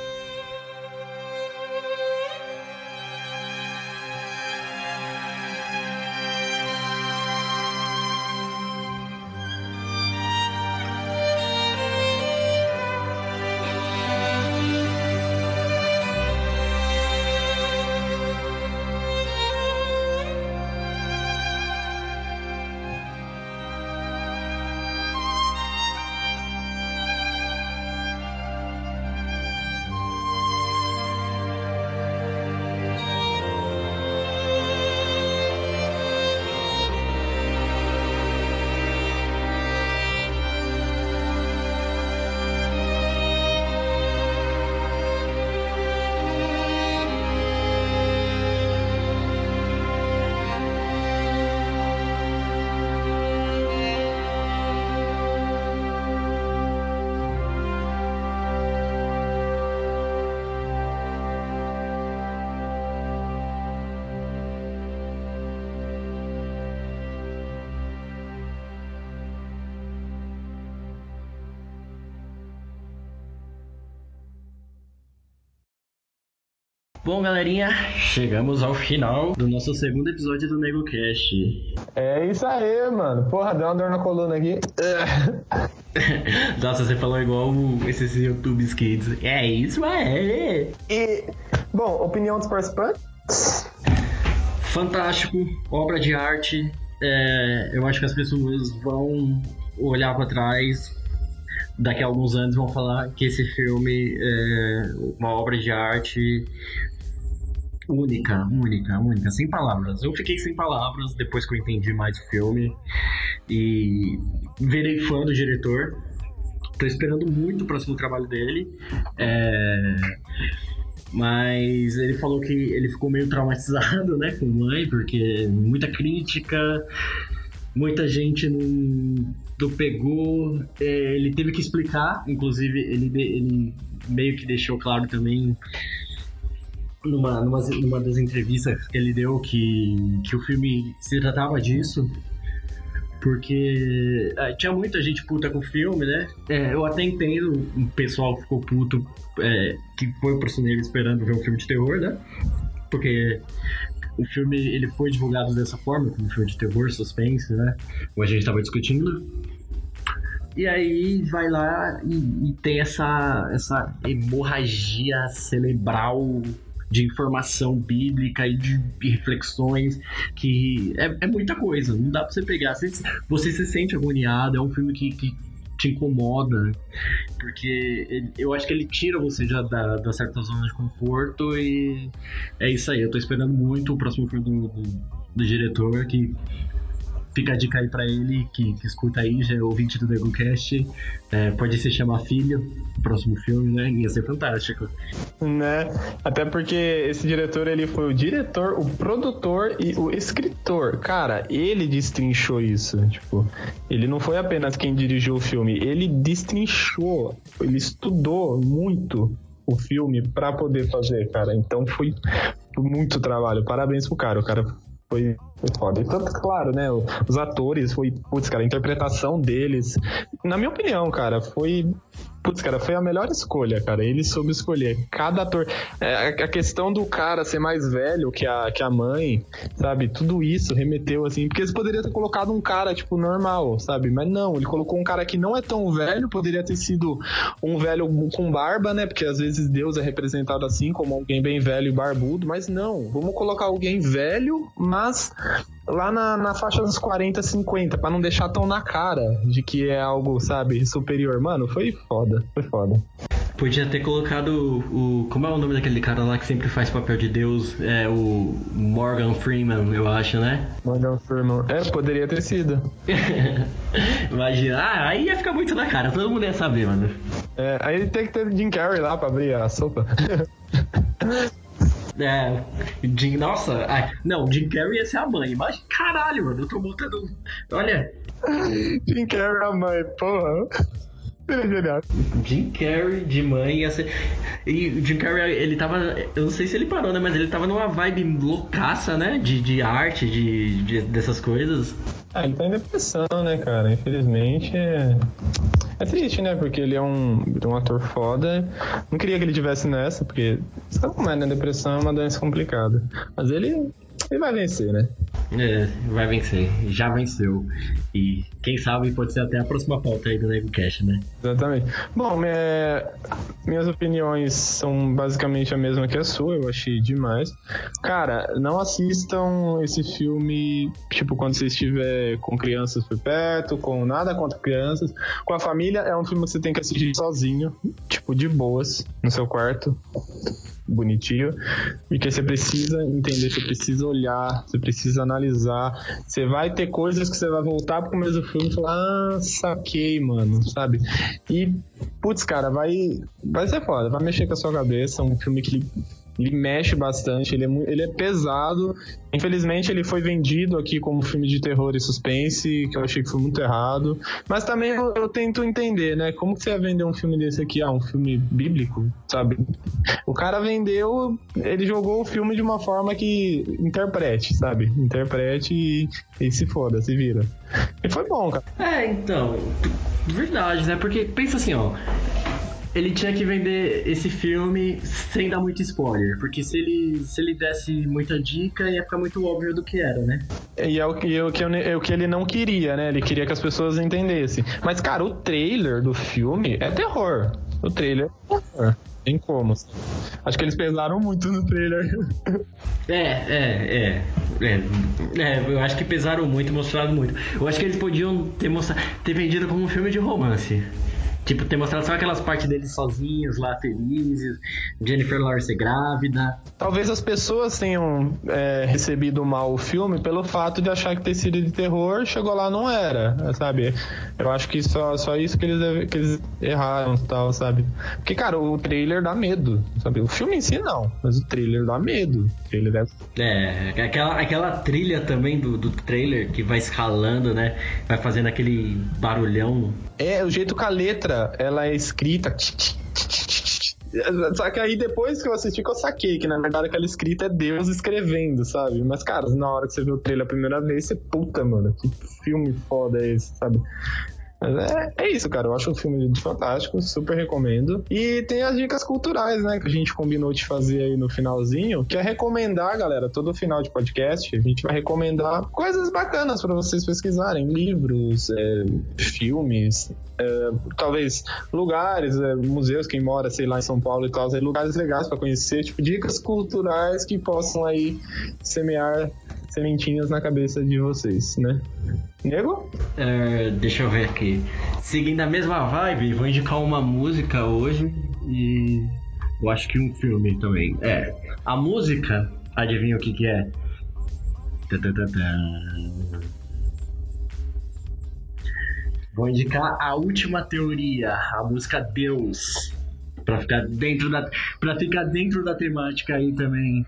Bom, galerinha, chegamos ao final do nosso segundo episódio do NegoCast. É isso aí, mano. Porra, deu uma dor na coluna aqui. <laughs> Nossa, você falou igual esses YouTube Kids. É isso, é. E, bom, opinião dos participantes? Fantástico, obra de arte. É, eu acho que as pessoas vão olhar para trás daqui a alguns anos vão falar que esse filme é uma obra de arte única, única, única, sem palavras. Eu fiquei sem palavras depois que eu entendi mais o filme e virei fã do diretor. Tô esperando muito o próximo trabalho dele. É... Mas ele falou que ele ficou meio traumatizado, né, com mãe, porque muita crítica, muita gente não, não pegou. É, ele teve que explicar, inclusive ele, ele meio que deixou claro também numa, numa, numa das entrevistas que ele deu que, que o filme se tratava disso. Porque é, tinha muita gente puta com o filme, né? É, eu até entendo o pessoal que ficou puto é, que foi pro cinema esperando ver um filme de terror, né? Porque o filme ele foi divulgado dessa forma, como um filme de terror, suspense, né? Como a gente estava discutindo. E aí vai lá e, e, tem essa, essa hemorragia cerebral de informação bíblica e de reflexões que é, é muita coisa, não dá pra você pegar. Você, você se sente agoniado, é um filme que, que te incomoda, porque ele, eu acho que ele tira você já da, da certa zona de conforto e é isso aí. Eu tô esperando muito o próximo filme do, do, do diretor que fica a dica aí pra ele que, que escuta aí, já é ouvinte do DegoCast. É, pode se chamar Filho, próximo filme, né? Ia ser fantástico. Né? Até porque esse diretor, ele foi o diretor, o produtor e o escritor. Cara, ele destrinchou isso. Tipo, ele não foi apenas quem dirigiu o filme, ele destrinchou, ele estudou muito o filme para poder fazer, cara. Então foi muito trabalho. Parabéns pro cara. O cara foi, foi foda. E tanto, claro, né? Os atores, foi, putz, cara, a interpretação deles, na minha opinião, cara, foi Putz, cara, foi a melhor escolha, cara. Ele soube escolher. Cada ator. É, a questão do cara ser mais velho que a, que a mãe, sabe? Tudo isso remeteu assim. Porque eles poderiam ter colocado um cara, tipo, normal, sabe? Mas não, ele colocou um cara que não é tão velho. Poderia ter sido um velho com barba, né? Porque às vezes Deus é representado assim, como alguém bem velho e barbudo. Mas não, vamos colocar alguém velho, mas lá na, na faixa dos 40, 50, para não deixar tão na cara de que é algo, sabe, superior. Mano, foi foda, foi foda. Podia ter colocado o. Como é o nome daquele cara lá que sempre faz papel de Deus? É o Morgan Freeman, eu acho, né? Morgan Freeman. É, poderia ter sido. <laughs> Imagina, ah, aí ia ficar muito na cara, todo mundo ia saber, mano. É, aí tem que ter Jim Carrey lá pra abrir a sopa. <laughs> É, Jim, nossa, ai, não, Jim Carrey ia ser a mãe, mas caralho, mano, eu tô botando. Olha. Jim Carrey é a mãe, porra. Seria genial. Jim Carrey de mãe ia ser. E o Jim Carrey, ele tava. Eu não sei se ele parou, né? Mas ele tava numa vibe loucaça, né? De, de arte, de, de dessas coisas. Ah, ele tá em depressão, né, cara? Infelizmente. É, É triste, né? Porque ele é um, é um ator foda. Não queria que ele tivesse nessa, porque sabe como é, né? Depressão é uma doença complicada. Mas ele, ele vai vencer, né? É, vai vencer. Já venceu. E quem sabe pode ser até a próxima pauta aí do NegoCast, né? Exatamente. Bom, minha- minhas opiniões são basicamente a mesma que a sua, eu achei demais. Cara, não assistam esse filme, tipo, quando você estiver com crianças por perto, com nada contra crianças. Com a família, é um filme que você tem que assistir sozinho, tipo, de boas, no seu quarto. Bonitinho, porque você precisa entender, você precisa olhar, você precisa analisar. Você vai ter coisas que você vai voltar pro começo do filme e falar, ah, saquei, mano, sabe? E, putz, cara, vai, vai ser foda, vai mexer com a sua cabeça. Um filme que ele, mexe bastante, ele é, ele é pesado. Infelizmente, ele foi vendido aqui como filme de terror e suspense, que eu achei que foi muito errado. Mas também eu, eu tento entender, né? Como que você ia vender um filme desse aqui? Ah, um filme bíblico, sabe? O cara vendeu, ele jogou o filme de uma forma que interprete, sabe? Interprete e, e se foda, se vira. E foi bom, cara. É, então, verdade, né? Porque pensa assim, ó. Ele tinha que vender esse filme sem dar muito spoiler, porque se ele, se ele desse muita dica, ia ficar muito óbvio do que era, né? E é o que, é o que, eu- é o que ele não queria, né? Ele queria que as pessoas entendessem. Mas, cara, o trailer do filme é terror. O trailer é terror. Tem como. Acho que eles pesaram muito no trailer. É, é, é, é. É, eu acho que pesaram muito, mostraram muito. Eu acho que eles podiam ter mostrado, ter vendido como um filme de romance. Tipo, ter mostrado só aquelas partes deles sozinhos lá, felizes, Jennifer Lawrence grávida. Talvez as pessoas tenham é, recebido mal o filme pelo fato de achar que ter sido de terror, chegou lá não era, sabe? Eu acho que só, só isso que eles, que eles erraram e tal, sabe? Porque, cara, o trailer dá medo, sabe? O filme em si não, mas o trailer dá medo. O trailer é... É, aquela, aquela trilha também do, do trailer que vai escalando, né? Vai fazendo aquele barulhão. É, o jeito que a letra, ela é escrita... Só que aí depois que eu assisti que eu saquei que na verdade aquela escrita é Deus escrevendo, sabe? Mas, cara, na hora que você vê o trailer a primeira vez, você, puta, mano, que filme foda é esse, sabe? É, é isso, cara. Eu acho um filme fantástico, super recomendo. E tem as dicas culturais, né? Que a gente combinou de fazer aí no finalzinho, que é recomendar, galera, todo final de podcast, a gente vai recomendar coisas bacanas pra vocês pesquisarem. Livros, é, filmes, é, talvez lugares, é, museus, quem mora, sei lá, em São Paulo e tal, é, lugares legais pra conhecer, tipo, dicas culturais que possam aí semear sementinhas na cabeça de vocês, né? Nego? É, deixa eu ver aqui. Seguindo a mesma vibe, vou indicar uma música hoje e eu acho que um filme também. É, a música, adivinha o que que é? Vou indicar a última teoria, a música Deus, Pra ficar dentro da, para ficar dentro da temática aí também.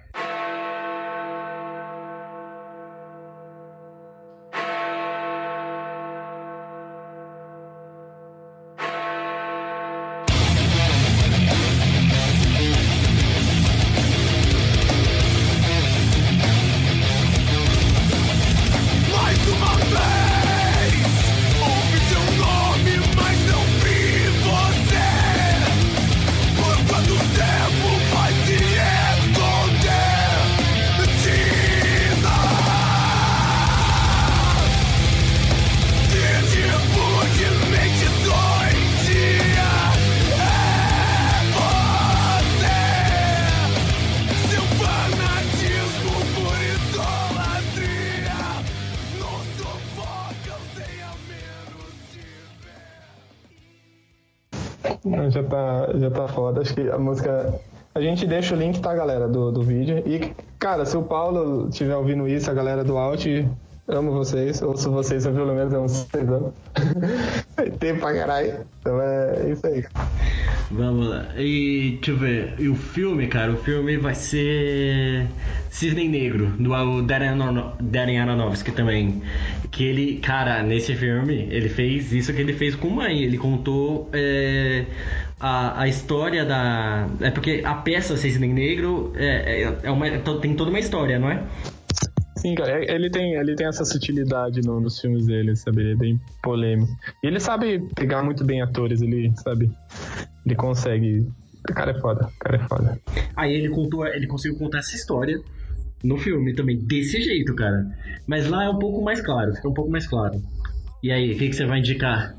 Já tá, foda. Acho que a música. A gente deixa o link, tá, galera, do, do vídeo. E, cara, se o Paulo estiver ouvindo isso, a galera do Alt, amo vocês. Ouço vocês há pelo menos há uns seis anos. Tem pra caralho. Então é isso aí. Vamos lá. E deixa eu ver. E o filme, cara, o filme vai ser Cisne Negro, do Darren Aronofsky também. Que ele, cara, nesse filme, ele fez isso que ele fez com mãe. Ele contou é, a, a história da. É porque a peça Cisne Negro é, é, é uma, tem toda uma história, não é? Sim, cara, é- ele tem, ele tem essa sutilidade no- nos filmes dele, sabe? Ele é bem polêmico. E ele sabe pegar muito bem atores, ele sabe. Ele consegue. O cara é foda, o cara é foda. Aí ele contou, ele conseguiu contar essa história no filme também, desse jeito, cara. Mas lá é um pouco mais claro, fica um pouco mais claro. E aí, o que, que você vai indicar?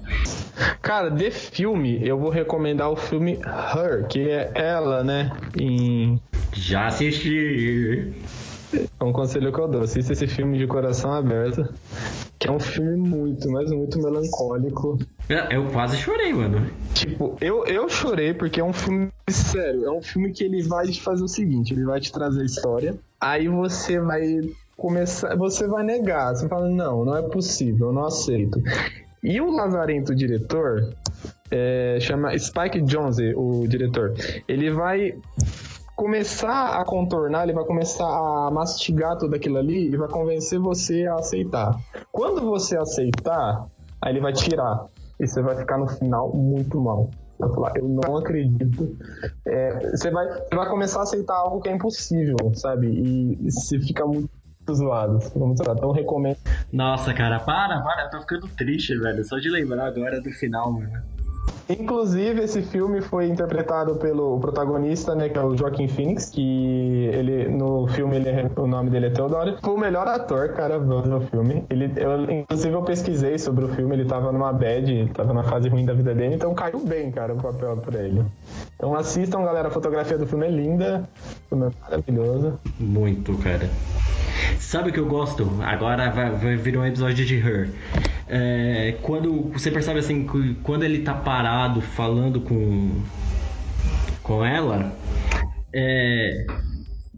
Cara, de filme, eu vou recomendar o filme Her, que é ela, né? Em. Já assisti. É um conselho que eu dou. Assista esse filme de coração aberto. Que é um filme muito, mas muito melancólico. Eu quase chorei, mano. Tipo, eu, eu chorei porque é um filme sério. É um filme que ele vai te fazer o seguinte: ele vai te trazer a história. Aí você vai começar. Você vai negar. Você fala, não, não é possível, eu não aceito. E o Lazarento, o diretor, é, chama Spike Jonze, o diretor. Ele vai começar a contornar, ele vai começar a mastigar tudo aquilo ali e vai convencer você a aceitar. Quando você aceitar, aí ele vai tirar. E você vai ficar no final muito mal. Vai falar, eu não acredito. É, você, vai, você vai começar a aceitar algo que é impossível, sabe? E você fica muito zoado. Fica muito zoado. Então recomendo. Nossa, cara, para, para, eu tô ficando triste, velho. Só de lembrar agora do final, mano. Inclusive, esse filme foi interpretado pelo protagonista, né, que é o Joaquim Phoenix, que ele no filme ele é- o nome dele é Theodore. Foi o melhor ator, cara, do filme. Ele, eu, inclusive, eu pesquisei sobre o filme, ele tava numa bad, tava na fase ruim da vida dele, então caiu bem, cara, o papel pra ele. Então assistam, galera, a fotografia do filme é linda, o filme é maravilhoso. Muito, cara. Sabe o que eu gosto? Agora vai, vai vir um episódio de Her. É, quando você percebe assim, que quando ele tá parado falando com com ela, é,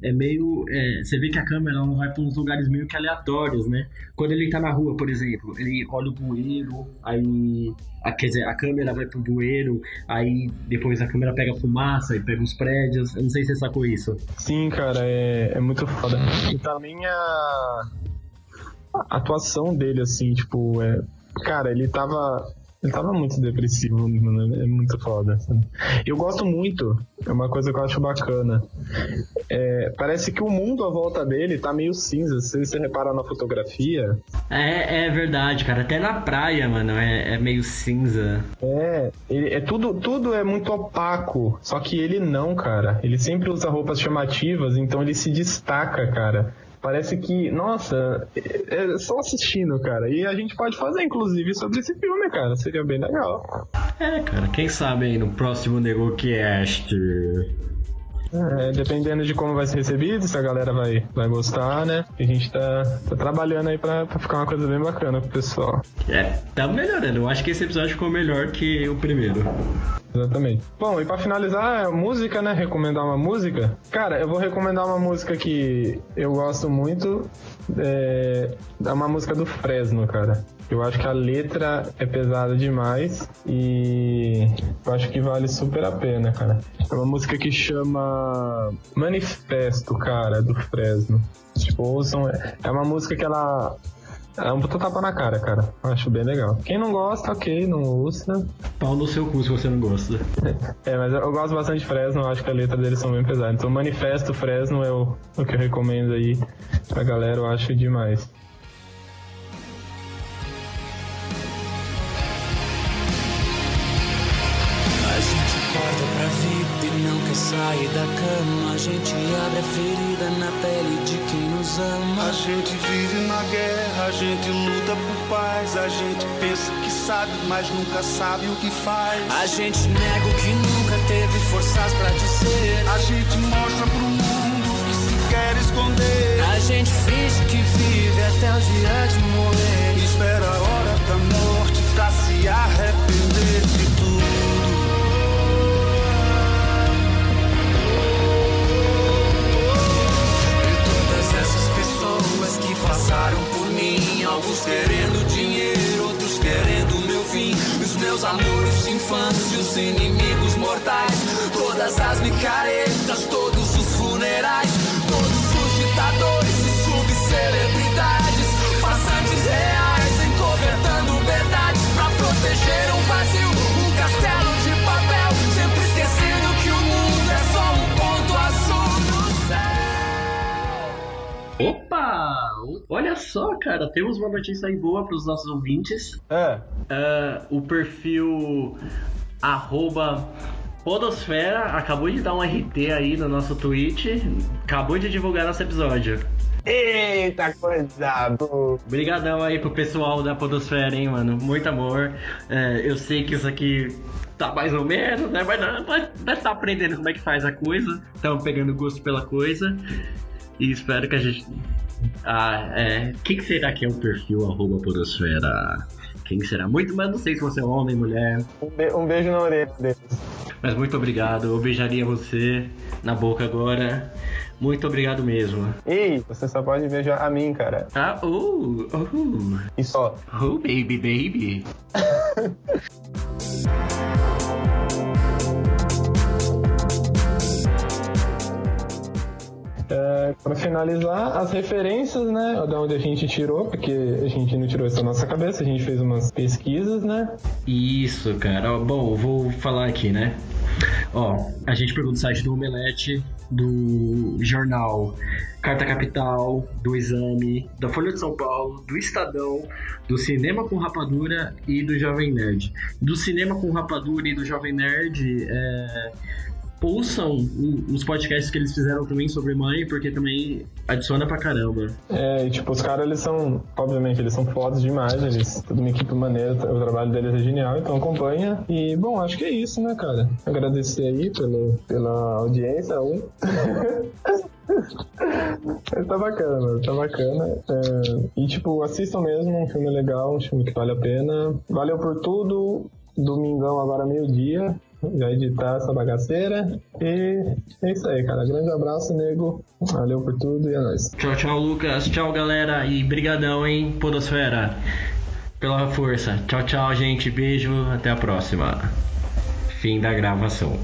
é meio. é, você vê que a câmera não vai pra uns lugares meio que aleatórios, né? Quando ele tá na rua, por exemplo, ele olha o bueiro, aí. a- quer dizer, a câmera vai pro bueiro, aí depois a câmera pega fumaça e pega os prédios. Eu não sei se você sacou isso. Sim, cara, é, é muito foda. E também a, a atuação dele, assim, tipo, é. Cara, ele tava. Ele tava muito depressivo, mano. É muito foda. Eu gosto muito, é uma coisa que eu acho bacana. É, parece que o mundo à volta dele tá meio cinza. Se você reparar na fotografia, É, é verdade, cara. Até na praia, mano, é, é meio cinza. É, ele, é tudo, tudo é muito opaco. Só que ele não, cara. Ele sempre usa roupas chamativas, então ele se destaca, cara. Parece que, nossa, é, é só assistindo, cara. E a gente pode fazer, inclusive, sobre esse filme, cara. Seria bem legal. É, cara, quem sabe aí no próximo NegoCast. É, dependendo de como vai ser recebido, se a galera vai, vai gostar, né? A gente tá, tá trabalhando aí pra, pra ficar uma coisa bem bacana pro pessoal. É, tá melhorando. Eu acho que esse episódio ficou melhor que o primeiro. Exatamente. Bom, e pra finalizar, música, né? Recomendar uma música. Cara, eu vou recomendar uma música que eu gosto muito. É, é uma música do Fresno, cara. Eu acho que a letra é pesada demais e eu acho que vale super a pena, cara. É uma música que chama Manifesto, cara, do Fresno. Tipo, ouçam. É uma música que ela. É um puta tapa na cara, cara. Acho bem legal. Quem não gosta, ok, não ouça. Pau no seu cu se você não gosta. É, mas eu gosto bastante de Fresno, eu acho que a letra deles são bem pesadas. Então, Manifesto Fresno é o, o que eu recomendo aí pra galera, eu acho demais. Sair da cama. A gente abre a ferida na pele de quem nos ama. A gente vive na guerra, a gente luta por paz. A gente pensa que sabe, mas nunca sabe o que faz. A gente nega o que nunca teve forças pra dizer. A gente mostra pro mundo que se quer esconder. A gente finge que vive até o dia de morrer. Espera a hora da morte pra se arrepender passaram por mim, alguns querendo dinheiro, outros querendo meu fim. Os meus amores de infância, os inimigos mortais, todas as micaretas, todos os funerais, Olha só, cara, temos uma notícia aí boa para os nossos ouvintes. É. Uh, o perfil arroba Podosfera acabou de dar um RT aí no nosso tweet, acabou de divulgar nosso episódio. Eita coisa boa! Obrigadão aí pro pessoal da Podosfera, hein, mano. Muito amor. É, eu sei que isso aqui tá mais ou menos, né? Mas nós tá aprendendo como é que faz a coisa. Estamos pegando gosto pela coisa. E espero que a gente. Ah, é. O que, que será que é o perfil arroba Podosfera? Quem será? Muito, mas não sei se você é homem, mulher. Um, be um beijo na orelha deles. Mas muito obrigado. Eu beijaria você na boca agora. Muito obrigado mesmo. Ei, você só pode beijar a mim, cara. Ah, uh, uh. E só. Oh, baby, baby. <laughs> É, para finalizar, as referências, né? Da onde a gente tirou, porque a gente não tirou isso da nossa cabeça, a gente fez umas pesquisas, né? Isso, cara. Bom, vou falar aqui, né? Ó, a gente pegou do site do Omelete, do jornal Carta Capital, do Exame, da Folha de São Paulo, do Estadão, do Cinema com Rapadura e do Jovem Nerd. Do Cinema com Rapadura e do Jovem Nerd, é ouçam os podcasts que eles fizeram também sobre mãe, porque também adiciona pra caramba. É, e tipo, os caras, eles são, obviamente, eles são fodas demais, eles, toda uma equipe maneira, o trabalho deles é genial, então acompanha. E, bom, acho que é isso, né, cara? Agradecer aí pelo, pela audiência, um. <laughs> tá bacana, tá bacana. É, e, tipo, assistam mesmo, um filme legal, um filme que vale a pena. Valeu por tudo. Domingão agora meio-dia já editar essa bagaceira. E é isso aí, cara. Grande abraço, nego. Valeu por tudo e é nóis. Tchau, tchau, Lucas. Tchau, galera. E brigadão, hein, Podosfera. Pela força. Tchau, tchau, gente. Beijo. Até a próxima. Fim da gravação.